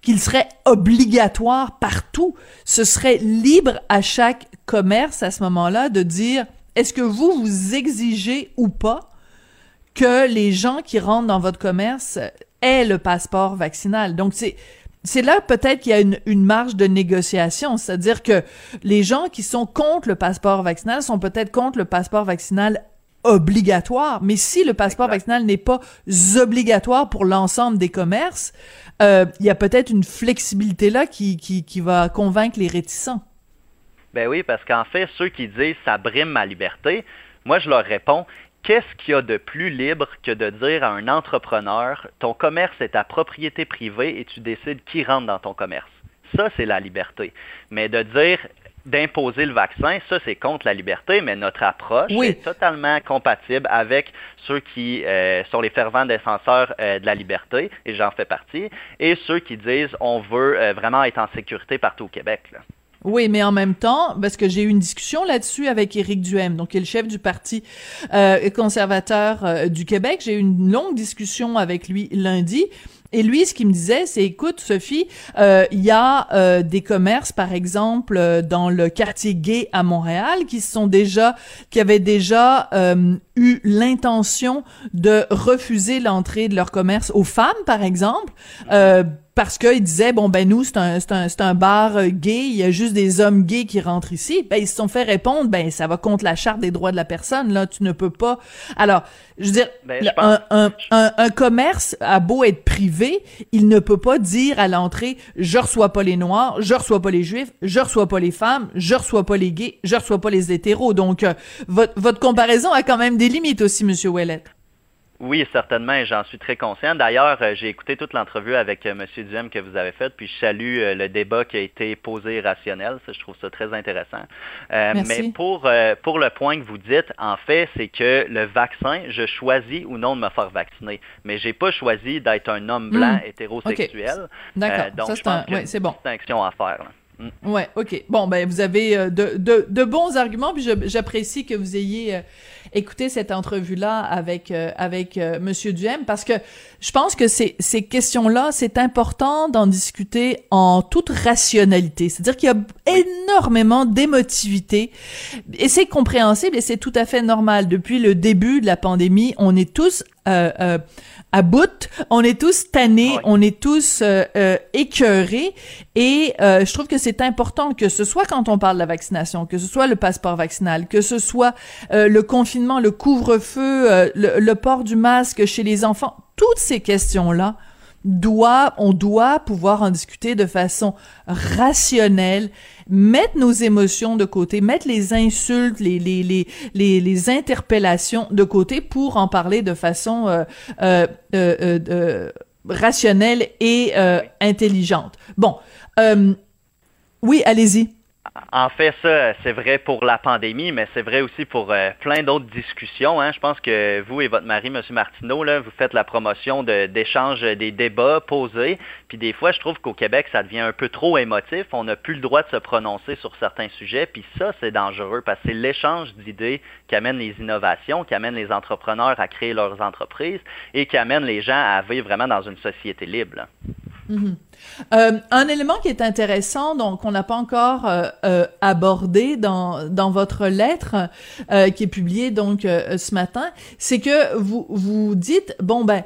qu'il serait obligatoire partout. Ce serait libre à chaque commerce à ce moment-là de dire est-ce que vous vous exigez ou pas que les gens qui rentrent dans votre commerce aient le passeport vaccinal? Donc c'est c'est là peut-être qu'il y a une, une, marge de négociation, c'est-à-dire que les gens qui sont contre le passeport vaccinal sont peut-être contre le passeport vaccinal obligatoire, mais si le passeport vaccinal n'est pas obligatoire pour l'ensemble des commerces, euh, il y a peut-être une flexibilité là qui, qui, qui va convaincre les réticents. Ben oui, parce qu'en fait, ceux qui disent ça brime ma liberté, moi je leur réponds, Qu'est-ce qu'il y a de plus libre que de dire à un entrepreneur, ton commerce est ta propriété privée et tu décides qui rentre dans ton commerce? Ça, c'est la liberté. Mais de dire d'imposer le vaccin, ça c'est contre la liberté, mais notre approche est totalement compatible avec ceux qui euh, sont les fervents défenseurs euh, de la liberté, et j'en fais partie, et ceux qui disent on veut euh, vraiment être en sécurité partout au Québec. Là. Oui, mais en même temps, parce que j'ai eu une discussion là-dessus avec Éric Duhem, donc qui est le chef du Parti euh, conservateur euh, du Québec. J'ai eu une longue discussion avec lui lundi. Et lui, ce qu'il me disait, c'est, écoute, Sophie, euh, il y a des commerces, par exemple, dans le quartier gay à Montréal, qui sont déjà, qui avaient déjà eu l'intention de refuser l'entrée de leur commerce aux femmes, par exemple, parce qu'ils disaient bon ben nous c'est un c'est un c'est un bar euh, gay, il y a juste des hommes gays qui rentrent ici. Ben ils se sont fait répondre ben ça va contre la charte des droits de la personne là, tu ne peux pas. Alors, je veux dire ben, un, un, un, commerce a beau être privé, il ne peut pas dire à l'entrée je reçois pas les noirs, je reçois pas les juifs, je reçois pas les femmes, je reçois pas les gays, je reçois pas les hétéros. Donc euh, votre votre comparaison a quand même des limites aussi monsieur Ouellet. Oui, certainement, et j'en suis très conscient. D'ailleurs, euh, j'ai écouté toute l'entrevue avec euh, M. Duhem que vous avez faite, puis je salue euh, le débat qui a été posé rationnel. Ça, je trouve ça très intéressant. mais pour, pour le point que vous dites, en fait, c'est que le vaccin, je choisis ou non de me faire vacciner. Mais j'ai pas choisi d'être un homme blanc hmm. hétérosexuel. D'accord. donc, ça, c'est bon. distinction à faire. Mm. Ouais, ok. Bon, ben vous avez euh, de, de, de, bons arguments, puis j'apprécie que vous ayez euh, écouté cette entrevue-là avec euh, avec Monsieur Duhem, parce que je pense que ces ces questions-là, c'est important d'en discuter en toute rationalité. C'est-à-dire qu'il y a énormément d'émotivité, et c'est compréhensible et c'est tout à fait normal. Depuis le début de la pandémie, on est tous à bout. On est tous tannés, on est tous euh, euh, écœurés. Et euh, je trouve que c'est important que ce soit quand on parle de la vaccination, que ce soit le passeport vaccinal, que ce soit le confinement, le couvre-feu, le, le, port du masque chez les enfants, toutes ces questions-là doit, on doit pouvoir en discuter de façon rationnelle, mettre nos émotions de côté, mettre les insultes, les, les, les, les, interpellations de côté pour en parler de façon euh, euh, euh rationnelle et intelligente. Bon, oui, allez-y. En fait, ça, c'est vrai pour la pandémie, mais c'est vrai aussi pour euh, plein d'autres discussions. Hein. Je pense que vous et votre mari, M. Martineau, vous faites la promotion d'échanges, des débats posés. Puis des fois, je trouve qu'au Québec, ça devient un peu trop émotif. On n'a plus le droit de se prononcer sur certains sujets. Puis ça, c'est dangereux parce que c'est l'échange d'idées qui amène les innovations, qui amène les entrepreneurs à créer leurs entreprises et qui amène les gens à vivre vraiment dans une société libre. Mm-hmm. Euh, un élément qui est intéressant, donc qu'on n'a pas encore euh, euh, abordé dans dans votre lettre qui est publiée donc ce matin, c'est que vous vous dites bon ben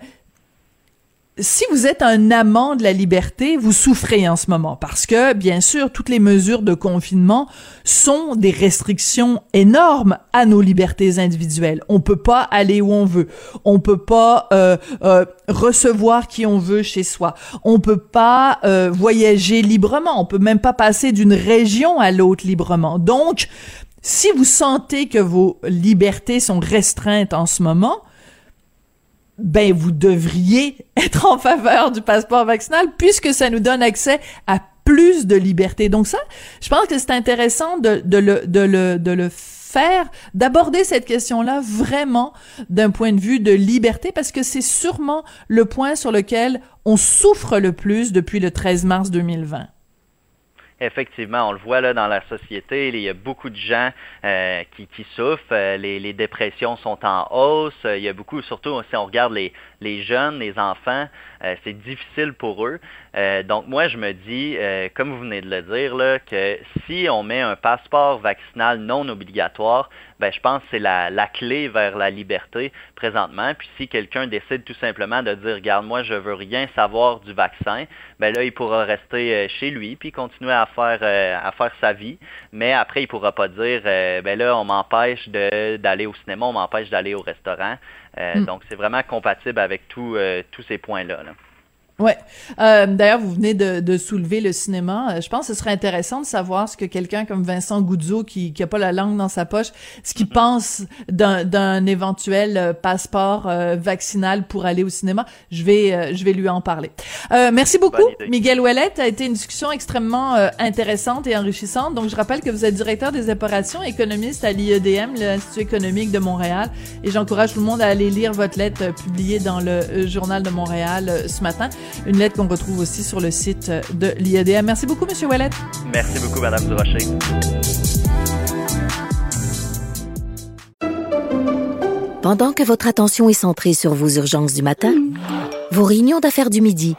si vous êtes un amant de la liberté, vous souffrez en ce moment parce que, bien sûr, toutes les mesures de confinement sont des restrictions énormes à nos libertés individuelles. On peut pas aller où on veut. On peut pas euh, euh, recevoir qui on veut chez soi. On peut pas euh, voyager librement. On peut même pas passer d'une région à l'autre librement. Donc, si vous sentez que vos libertés sont restreintes en ce moment, ben vous devriez être en faveur du passeport vaccinal puisque ça nous donne accès à plus de liberté. Donc ça, je pense que c'est intéressant de, de, le, de, le, de le faire, d'aborder cette question-là vraiment d'un point de vue de liberté parce que c'est sûrement le point sur lequel on souffre le plus depuis le 13 mars 2020. Effectivement, on le voit dans la société, il y a beaucoup de gens euh, qui, souffrent, euh, les, dépressions sont en hausse, il y a beaucoup, surtout si on regarde les, jeunes, les enfants, euh, c'est difficile pour eux. Euh, donc moi, je me dis, euh, comme vous venez de le dire, que si on met un passeport vaccinal non obligatoire, ben, je pense que c'est la, la, clé vers la liberté présentement. Puis si quelqu'un décide tout simplement de dire, regarde, moi, je veux rien savoir du vaccin, ben là, il pourra rester chez lui puis continuer à faire, à faire sa vie. Mais après, il pourra pas dire, ben là, on m'empêche d'aller au cinéma, on m'empêche d'aller au restaurant. Hmm. Donc, c'est vraiment compatible avec tous ces points-là. là Ouais. Euh, D'ailleurs, vous venez de, de, soulever le cinéma. Euh, je pense que ce serait intéressant de savoir ce que quelqu'un comme Vincent Goudzo, qui qui a pas la langue dans sa poche, ce qu'il pense d'un éventuel euh, passeport euh, vaccinal pour aller au cinéma. Je vais je vais lui en parler. merci beaucoup, Miguel Ouellette. A été une discussion extrêmement intéressante et enrichissante. Donc, je rappelle que vous êtes directeur des opérations économistes à l'IEDM, l'Institut économique de Montréal, et j'encourage tout le monde à aller lire votre lettre publiée dans le Journal de Montréal ce matin. Une lettre qu'on retrouve aussi sur le site de l'IADM. Merci beaucoup, Monsieur Wallet. Merci beaucoup, Madame Durocher. Pendant que votre attention est centrée sur vos urgences du matin, vos réunions d'affaires du midi,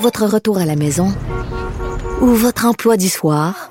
votre retour à la maison ou votre emploi du soir,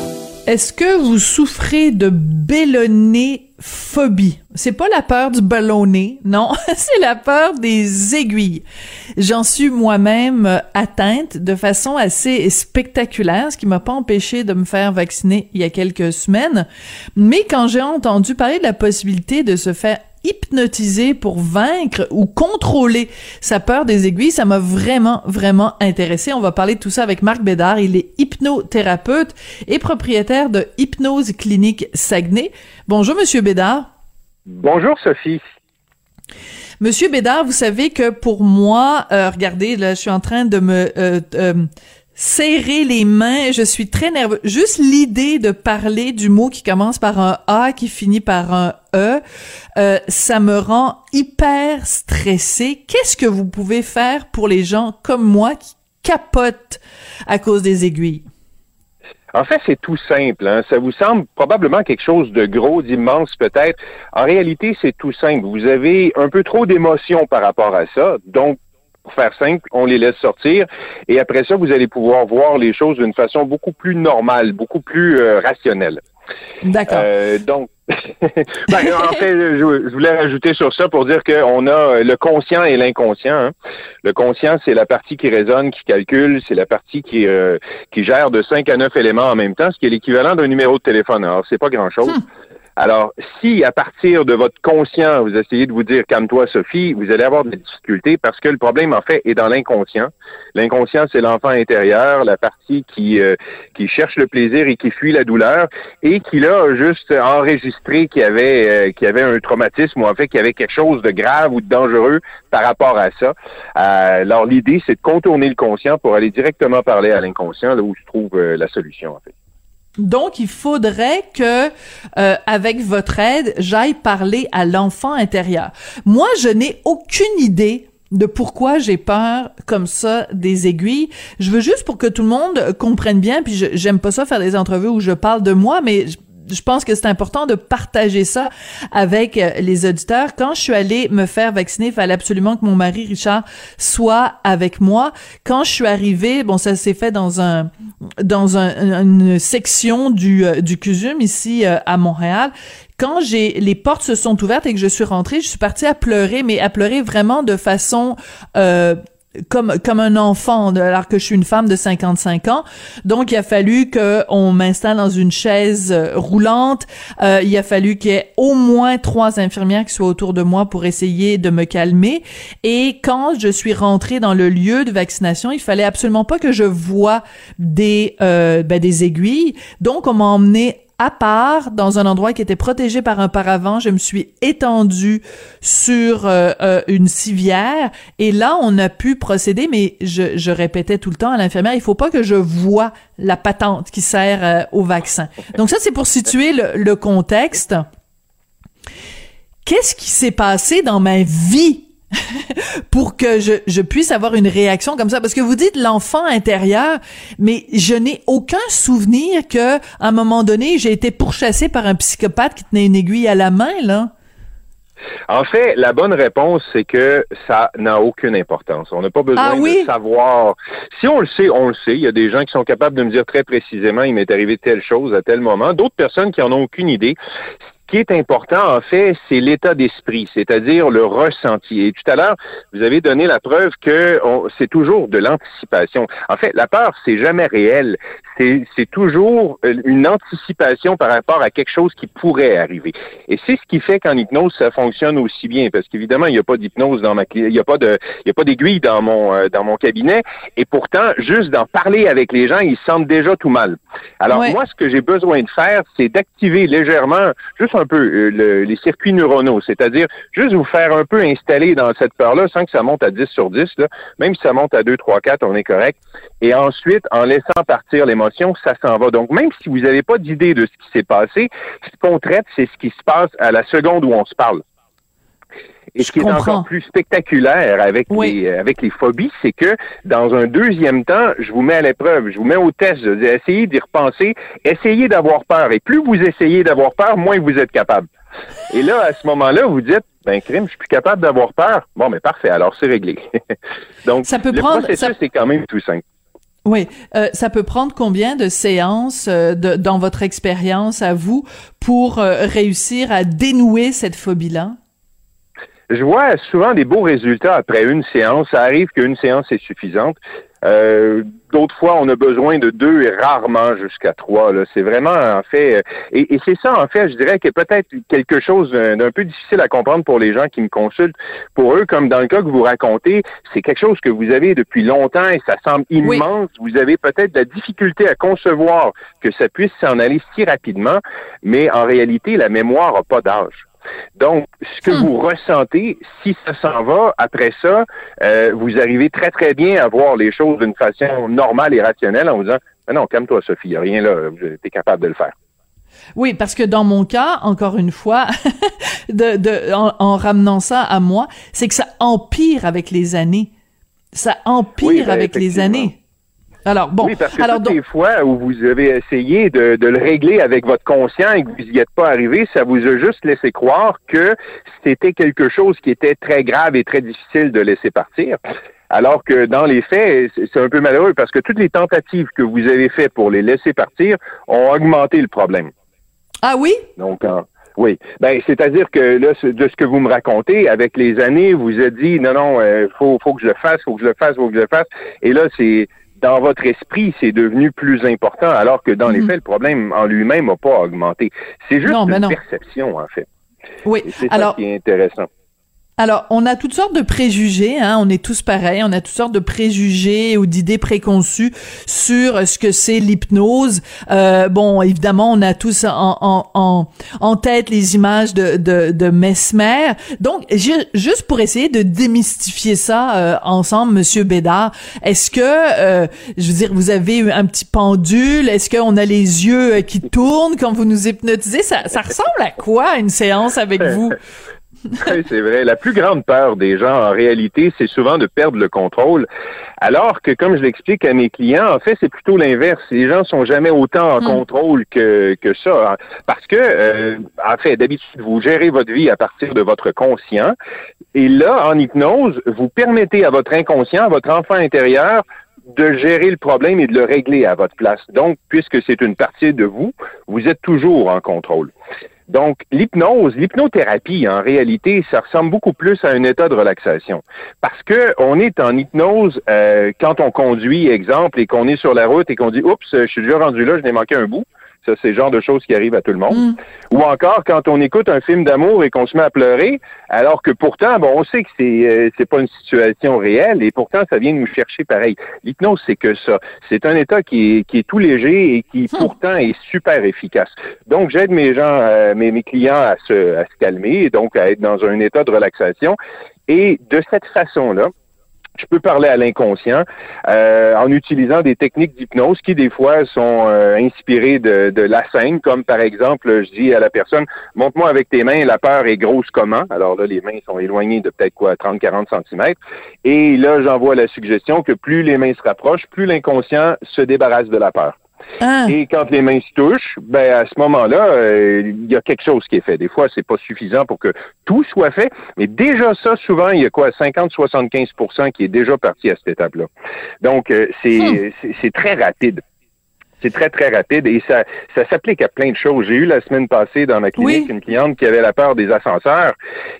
Est-ce que vous souffrez de ballonnéphobie? C'est pas la peur du ballonné, non, c'est la peur des aiguilles. J'en suis moi-même atteinte de façon assez spectaculaire, ce qui m'a pas empêché de me faire vacciner il y a quelques semaines. Mais quand j'ai entendu parler de la possibilité de se faire hypnotiser pour vaincre ou contrôler sa peur des aiguilles. Ça m'a vraiment, vraiment intéressé. On va parler de tout ça avec Marc Bédard. Il est hypnothérapeute et propriétaire de Hypnose Clinique Saguenay. Bonjour, Monsieur Bédard. Bonjour, Sophie. Monsieur Bédard, vous savez que pour moi, euh, regardez, là, je suis en train de me euh, euh, serrer les mains, je suis très nerveux. Juste l'idée de parler du mot qui commence par un A, qui finit par un E, euh, ça me rend hyper stressé. Qu'est-ce que vous pouvez faire pour les gens comme moi qui capotent à cause des aiguilles? En fait, c'est tout simple. Hein. Ça vous semble probablement quelque chose de gros, d'immense peut-être. En réalité, c'est tout simple. Vous avez un peu trop d'émotions par rapport à ça. Donc, pour faire simple, on les laisse sortir et après ça, vous allez pouvoir voir les choses d'une façon beaucoup plus normale, beaucoup plus euh, rationnelle. D'accord. Euh, donc, ben, en fait, je, voulais rajouter sur ça pour dire qu'on a le conscient et l'inconscient. Hein. Le conscient, c'est la partie qui résonne, qui calcule, c'est la partie qui, euh, qui gère de 5 à 9 éléments en même temps, ce qui est l'équivalent d'un numéro de téléphone. Alors, c'est pas grand-chose. Hmm. Alors, si à partir de votre conscient, vous essayez de vous dire calme-toi, Sophie, vous allez avoir des difficultés parce que le problème, en fait, est dans l'inconscient. L'inconscient, c'est l'enfant intérieur, la partie qui, euh, qui cherche le plaisir et qui fuit la douleur et qui l'a juste enregistré qu'il y avait, euh, qu'il y avait un traumatisme ou en fait qu'il y avait quelque chose de grave ou de dangereux par rapport à ça. Euh, alors, l'idée, c'est de contourner le conscient pour aller directement parler à l'inconscient, là où se trouve la solution, en fait. Donc, il faudrait que, euh, avec votre aide, j'aille parler à l'enfant intérieur. Moi, je n'ai aucune idée de pourquoi j'ai peur comme ça des aiguilles. Je veux juste pour que tout le monde comprenne bien, puis j'aime pas ça faire des entrevues où je parle de moi, mais je pense que c'est important de partager ça avec euh, les auditeurs. Quand je suis allée me faire vacciner, il fallait absolument que mon mari Richard soit avec moi. Quand je suis arrivée, bon, ça s'est fait dans un dans un, une section du euh, du CUSUM ici euh, à Montréal quand j'ai les portes se sont ouvertes et que je suis rentrée, je suis partie à pleurer, mais à pleurer vraiment de façon euh, comme comme un enfant alors que je suis une femme de 55 ans. Donc il a fallu que on m'installe dans une chaise euh, roulante. Euh, il a fallu qu'il y ait au moins trois infirmières qui soient autour de moi pour essayer de me calmer. Et quand je suis rentrée dans le lieu de vaccination il fallait absolument pas que je voie des euh, ben, des aiguilles. Donc on m'a emmené à part dans un endroit qui était protégé par un paravent. Je me suis étendue sur euh, euh, une civière et là on a pu procéder, mais je, je répétais tout le temps à l'infirmière, il faut pas que je vois la patente qui sert euh, au vaccin. Donc ça c'est pour situer le, le contexte. Qu'est-ce qui s'est passé dans ma vie pour que je, je, puisse avoir une réaction comme ça parce que vous dites l'enfant intérieur mais je n'ai aucun souvenir que à un moment donné j'ai été pourchassé par un psychopathe qui tenait une aiguille à la main là en fait, la bonne réponse, c'est que ça n'a aucune importance. On n'a pas besoin ah de savoir. Si on le sait, on le sait. Il y a des gens qui sont capables de me dire très précisément, il m'est arrivé telle chose à tel moment. D'autres personnes qui en ont aucune idée qui est important, en fait, c'est l'état d'esprit, c'est-à-dire le ressenti. Et tout à l'heure, vous avez donné la preuve que c'est toujours de l'anticipation. En fait, la peur, c'est jamais réel. C'est toujours euh, une anticipation par rapport à quelque chose qui pourrait arriver. Et c'est ce qui fait qu'en hypnose, ça fonctionne aussi bien, parce qu'évidemment, il n'y a pas d'hypnose dans ma, il n'y a pas de, il y a pas d'aiguille dans mon, euh, dans mon cabinet. Et pourtant, juste d'en parler avec les gens, ils sentent déjà tout mal. Alors moi, ce que j'ai besoin de faire, c'est d'activer légèrement, juste un peu euh, les circuits neuronaux, c'est-à-dire juste vous faire un peu installer dans cette peur-là sans que ça monte à 10 sur 10, là, même si ça monte à 2, 3, 4, on est correct. Et ensuite, en laissant partir l'émotion, ça s'en va. Donc, même si vous n'avez pas d'idée de ce qui s'est passé, ce qu'on traite, c'est ce qui se passe à la seconde où on se parle. Et ce qui est encore plus spectaculaire avec les avec les phobies, c'est que dans un deuxième temps, je vous mets à l'épreuve, je vous mets au test, je dis essayez d'y repenser, essayez d'avoir peur. Et plus vous essayez d'avoir peur, moins vous êtes capable. Et là, à ce moment-là, vous dites ben crime, je suis plus capable d'avoir peur. Bon, mais parfait, alors c'est réglé. Donc, ça peut le prendre, processus, c'est quand même tout simple. Oui, euh, ça peut prendre combien de séances euh, de, dans votre expérience à vous pour euh, réussir à dénouer cette phobie-là? Je vois souvent des beaux résultats après une séance. Ça arrive qu'une séance est suffisante. Euh, d'autres fois, on a besoin de deux et rarement jusqu'à trois. C'est vraiment, en fait, euh, et, c'est ça, en fait, je dirais que peut-être quelque chose d'un peu difficile à comprendre pour les gens qui me consultent. Pour eux, comme dans le cas que vous racontez, c'est quelque chose que vous avez depuis longtemps et ça semble immense. Vous avez peut-être de la difficulté à concevoir que ça puisse s'en aller si rapidement, mais en réalité, la mémoire n'a pas d'âge. Donc, ce que hmm. vous ressentez, si ça s'en va, après ça, euh, vous arrivez très, très bien à voir les choses d'une façon normale et rationnelle en vous disant, non, calme-toi, Sophie, il n'y a rien là, tu es capable de le faire. Oui, parce que dans mon cas, encore une fois, de, en, ramenant ça à moi, c'est que ça empire avec les années. Ça empire ben, avec les années. Alors, bon. Oui, parce que alors, toutes les fois où vous avez essayé de, le régler avec votre conscient et que vous n'y êtes pas arrivé, ça vous a juste laissé croire que c'était quelque chose qui était très grave et très difficile de laisser partir. Alors que dans les faits, c'est un peu malheureux parce que toutes les tentatives que vous avez faites pour les laisser partir ont augmenté le problème. Ah oui? Donc, oui. Ben, c'est-à-dire que là, de ce que vous me racontez, avec les années, vous avez dit non, non, euh, faut, faut que je le fasse, faut que je le fasse, faut que je le fasse. Et là, c'est dans votre esprit, c'est devenu plus important, alors que dans les mhm. faits, le problème en lui-même n'a pas augmenté. C'est juste une perception, en fait. Oui. C'est ça qui est intéressant. Alors, on a toutes sortes de préjugés, hein, on est tous pareils, on a toutes sortes de préjugés ou d'idées préconçues sur ce que c'est l'hypnose. Euh, bon, évidemment, on a tous en, en, tête les images de, de, Mesmer. Donc, juste pour essayer de démystifier ça euh, ensemble, Monsieur Bédard, est-ce que, euh, je veux dire, vous avez un petit pendule? Est-ce qu'on a les yeux euh, qui tournent quand vous nous hypnotisez? Ça ressemble à quoi, une séance avec vous? oui, c'est vrai. La plus grande peur des gens, en réalité, c'est souvent de perdre le contrôle. Alors que, comme je l'explique à mes clients, en fait, c'est plutôt l'inverse. Les gens sont jamais autant en hmm. contrôle que, que ça. Hein. Parce que, euh, en fait, d'habitude, vous gérez votre vie à partir de votre conscient. Et là, en hypnose, vous permettez à votre inconscient, à votre enfant intérieur, de gérer le problème et de le régler à votre place. Donc, puisque c'est une partie de vous, vous êtes toujours en contrôle. Donc, l'hypnose, l'hypnothérapie, en réalité, ça ressemble beaucoup plus à un état de relaxation. Parce que on est en hypnose euh, quand on conduit, exemple, et qu'on est sur la route et qu'on dit Oups, je suis déjà rendu là, je n'ai manqué un bout. Ça, c'est le genre de choses qui arrivent à tout le monde. Mm. Ou encore quand on écoute un film d'amour et qu'on se met à pleurer, alors que pourtant, bon, on sait que c'est euh, c'est pas une situation réelle et pourtant ça vient nous chercher pareil. L'hypnose, c'est que ça. C'est un état qui est, qui est tout léger et qui mm. pourtant est super efficace. Donc, j'aide mes gens, euh, mes, mes clients à se, à se calmer, et donc à être dans un état de relaxation. Et de cette façon-là, je peux parler à l'inconscient euh, en utilisant des techniques d'hypnose qui des fois sont euh, inspirées de, de, la scène, comme par exemple, je dis à la personne, montre-moi avec tes mains, la peur est grosse comment? Alors là, les mains sont éloignées de peut-être quoi, 30-40 cm. Et là, j'envoie la suggestion que plus les mains se rapprochent, plus l'inconscient se débarrasse de la peur. Ah. Et quand les mains se touchent, ben à ce moment-là, euh, il y a quelque chose qui est fait. Des fois, c'est pas suffisant pour que tout soit fait, mais déjà ça, souvent, il y a quoi, 50-75% qui est déjà parti à cette étape-là. Donc, euh, hmm. c'est très rapide. C'est très, très rapide et ça, ça s'applique à plein de choses. J'ai eu la semaine passée dans ma clinique une cliente qui avait la peur des ascenseurs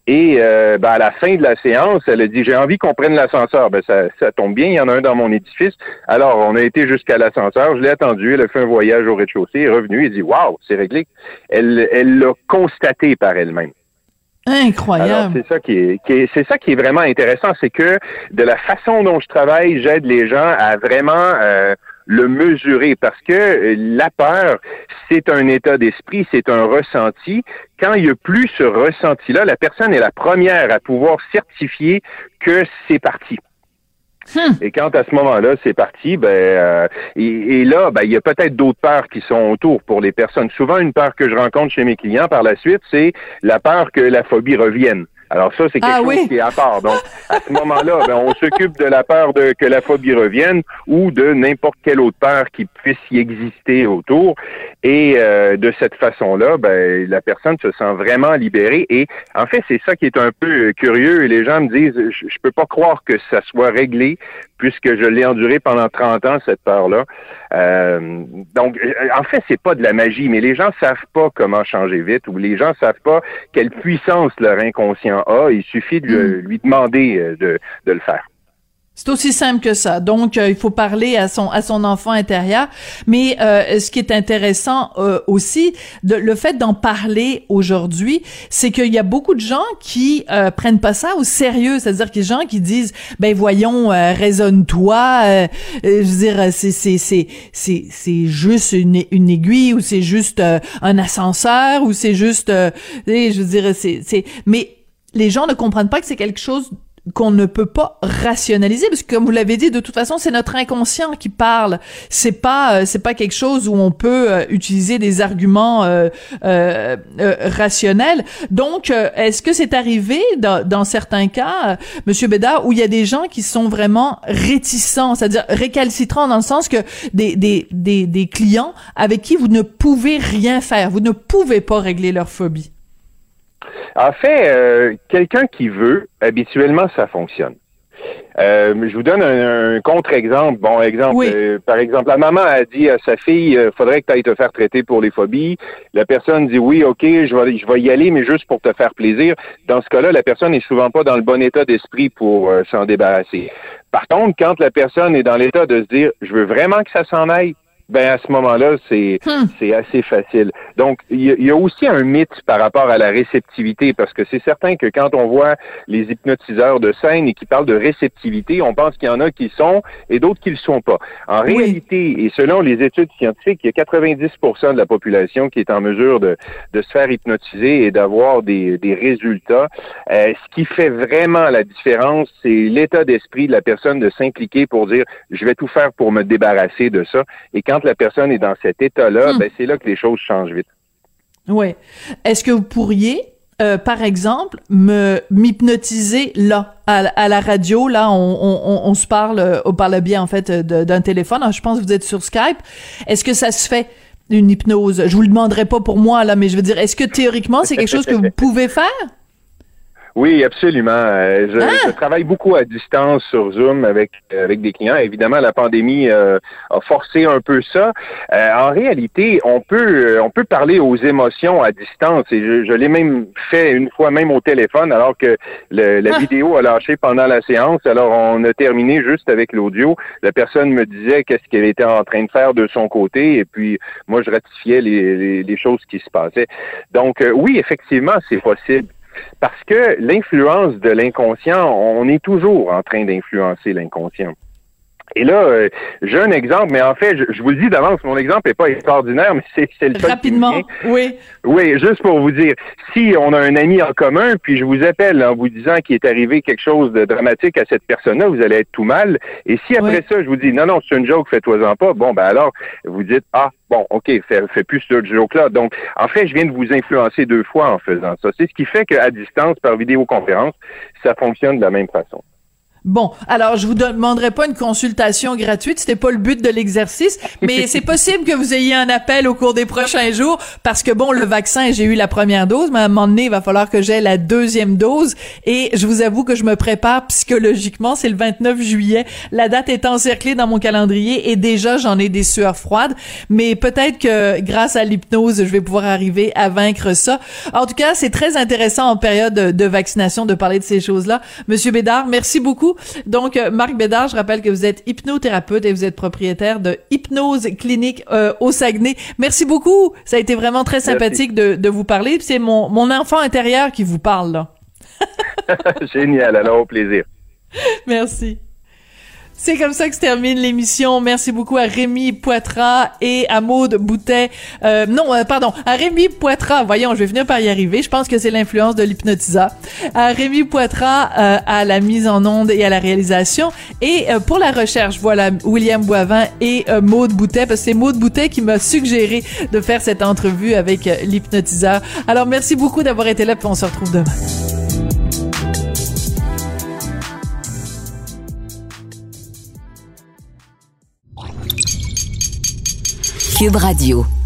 et euh, ben, à la fin de la séance, elle a dit j'ai envie qu'on prenne l'ascenseur. Ben, ça, ça tombe bien, il y en a un dans mon édifice. Alors, on a été jusqu'à l'ascenseur, je l'ai attendu, elle a fait un voyage au rez-de-chaussée, est revenue et dit Waouh, c'est réglé. Elle elle l'a constaté par elle-même. Incroyable. C'est ça qui est, c'est ça qui est vraiment intéressant, c'est que de la façon dont je travaille, j'aide les gens à vraiment euh, le mesurer parce que euh, la peur, c'est un état d'esprit, c'est un ressenti. Quand il n'y a plus ce ressenti-là, la personne est la première à pouvoir certifier que c'est parti. Hmm. Et quand à ce moment-là, c'est parti, ben euh, et, là, ben il y a peut-être d'autres peurs qui sont autour pour les personnes. Souvent, une peur que je rencontre chez mes clients par la suite, c'est la peur que la phobie revienne. Alors ça, c'est quelque ah chose qui est à part. Donc, à ce moment-là, ben, on s'occupe de la peur de que la phobie revienne ou de n'importe quelle autre peur qui puisse y exister autour. Et euh, de cette façon-là, ben, la personne se sent vraiment libérée. Et en fait, c'est ça qui est un peu curieux. Et les gens me disent, je, je peux pas croire que ça soit réglé puisque je l'ai enduré pendant 30 ans, cette peur-là. Euh, donc, euh, en fait, c'est pas de la magie, mais les gens savent pas comment changer vite ou les gens savent pas quelle puissance leur inconscient a. Il suffit de lui, hmm. demander euh, de, de le faire. C'est aussi simple que ça. Donc, euh, il faut parler à son à son enfant intérieur. Mais euh, ce qui est intéressant euh, aussi, de, le fait d'en parler aujourd'hui, c'est qu'il y a beaucoup de gens qui prennent pas ça au sérieux. C'est-à-dire qu'il y a des gens qui disent, ben voyons, raisonne-toi. je veux dire, c'est c'est c'est c'est c'est juste une une aiguille ou c'est juste un ascenseur ou c'est juste, je veux dire, c'est c'est. Mais les gens ne comprennent pas que c'est quelque chose qu'on ne peut pas rationaliser parce que comme vous l'avez dit de toute façon c'est notre inconscient qui parle. C'est pas euh, c'est pas quelque chose où on peut euh, utiliser des arguments euh, rationnels. Donc est-ce que c'est arrivé dans, dans, certains cas monsieur Bédard où il y a des gens qui sont vraiment réticents c'est-à-dire récalcitrants dans le sens que des, des des des clients avec qui vous ne pouvez rien faire vous ne pouvez pas régler leur phobie? En fait, euh, quelqu'un qui veut, habituellement, ça fonctionne. Euh, je vous donne un, contre-exemple. Bon, exemple, euh, par exemple, la maman a dit à sa fille, il faudrait que tu ailles te faire traiter pour les phobies. La personne dit oui, ok, je vais, je vais y aller, mais juste pour te faire plaisir. Dans ce cas-là, la personne n'est souvent pas dans le bon état d'esprit pour s'en débarrasser. Par contre, quand la personne est dans l'état de se dire, je veux vraiment que ça s'en aille, ben à ce moment-là, c'est hmm. c'est assez facile. Donc, il y, a aussi un mythe par rapport à la réceptivité, parce que c'est certain que quand on voit les hypnotiseurs de scène et qui parlent de réceptivité, on pense qu'il y en a qui sont et d'autres qui le sont pas. En réalité, et selon les études scientifiques, il y a 90% de la population qui est en mesure de, de se faire hypnotiser et d'avoir des, des résultats. Euh, ce qui fait vraiment la différence, c'est l'état d'esprit de la personne de s'impliquer pour dire, je vais tout faire pour me débarrasser de ça. Et quand la personne est dans cet état-là, hmm. ben, c'est là que les choses changent vite. Oui. Est-ce que vous pourriez, euh, par exemple, me m'hypnotiser là à, la radio là on, se parle euh, on parle bien en fait d'un téléphone je pense que vous êtes sur Skype est-ce que ça se fait une hypnose? Je vous le demanderai pas pour moi là mais je veux dire est-ce que théoriquement c'est quelque chose que vous pouvez faire? Oui, absolument. Euh, ah! Je, travaille beaucoup à distance sur Zoom avec avec des clients. Évidemment, la pandémie euh, a forcé un peu ça. Euh, en réalité, on peut on peut parler aux émotions à distance. Et je, l'ai même fait une fois même au téléphone, alors que la ah! vidéo a lâché pendant la séance. Alors on a terminé juste avec l'audio. La personne me disait qu'est-ce qu'elle était en train de faire de son côté, et puis moi je ratifiais les, les choses qui se passaient. Donc oui, effectivement, c'est possible. Parce que l'influence de l'inconscient, on est toujours en train d'influencer l'inconscient. Et là, euh, j'ai un exemple, mais en fait, je, vous le dis d'avance, mon exemple n'est pas extraordinaire, mais c'est, le seul Rapidement, oui. Oui, juste pour vous dire, si on a un ami en commun, puis je vous appelle en vous disant qu'il est arrivé quelque chose de dramatique à cette personne-là, vous allez être tout mal. Et si après ça, je vous dis, non, non, c'est une joke, fais-toi-en pas, bon, ben alors, vous dites, ah, bon, OK, fais, fais plus ce joke-là. Donc, en fait, je viens de vous influencer deux fois en faisant ça. C'est ce qui fait qu'à distance, par vidéoconférence, ça fonctionne de la même façon. Bon, alors je vous demanderai pas une consultation gratuite, c'était pas le but de l'exercice, mais c'est possible que vous ayez un appel au cours des prochains jours parce que bon, le vaccin, j'ai eu la première dose, mais à un moment donné, il va falloir que j'ai la deuxième dose et je vous avoue que je me prépare psychologiquement, c'est le 29 juillet, la date est encerclée dans mon calendrier et déjà j'en ai des sueurs froides, mais peut-être que grâce à l'hypnose, je vais pouvoir arriver à vaincre ça. En tout cas, c'est très intéressant en période de vaccination de parler de ces choses-là. Monsieur Bédard, merci beaucoup donc, euh, Marc Bédard, je rappelle que vous êtes hypnothérapeute et vous êtes propriétaire de Hypnose Clinique euh, au Saguenay. Merci beaucoup. Ça a été vraiment très sympathique de, de, vous parler. C'est mon, mon enfant intérieur qui vous parle, là. Génial. Alors, au plaisir. Merci. C'est comme ça que se termine l'émission. Merci beaucoup à Rémi Poitras et à Maude Boutet. Euh, non, euh, pardon, à Rémi Poitras. Voyons, je vais venir par y arriver. Je pense que c'est l'influence de l'hypnotiseur. À Rémi Poitras euh, à la mise en onde et à la réalisation. Et pour la recherche, voilà, William Boivin et Maude Boutet, parce que c'est Maude Boutet qui m'a suggéré de faire cette entrevue avec l'hypnotiseur. Alors, merci beaucoup d'avoir été là, puis on se retrouve demain. Cube Radio.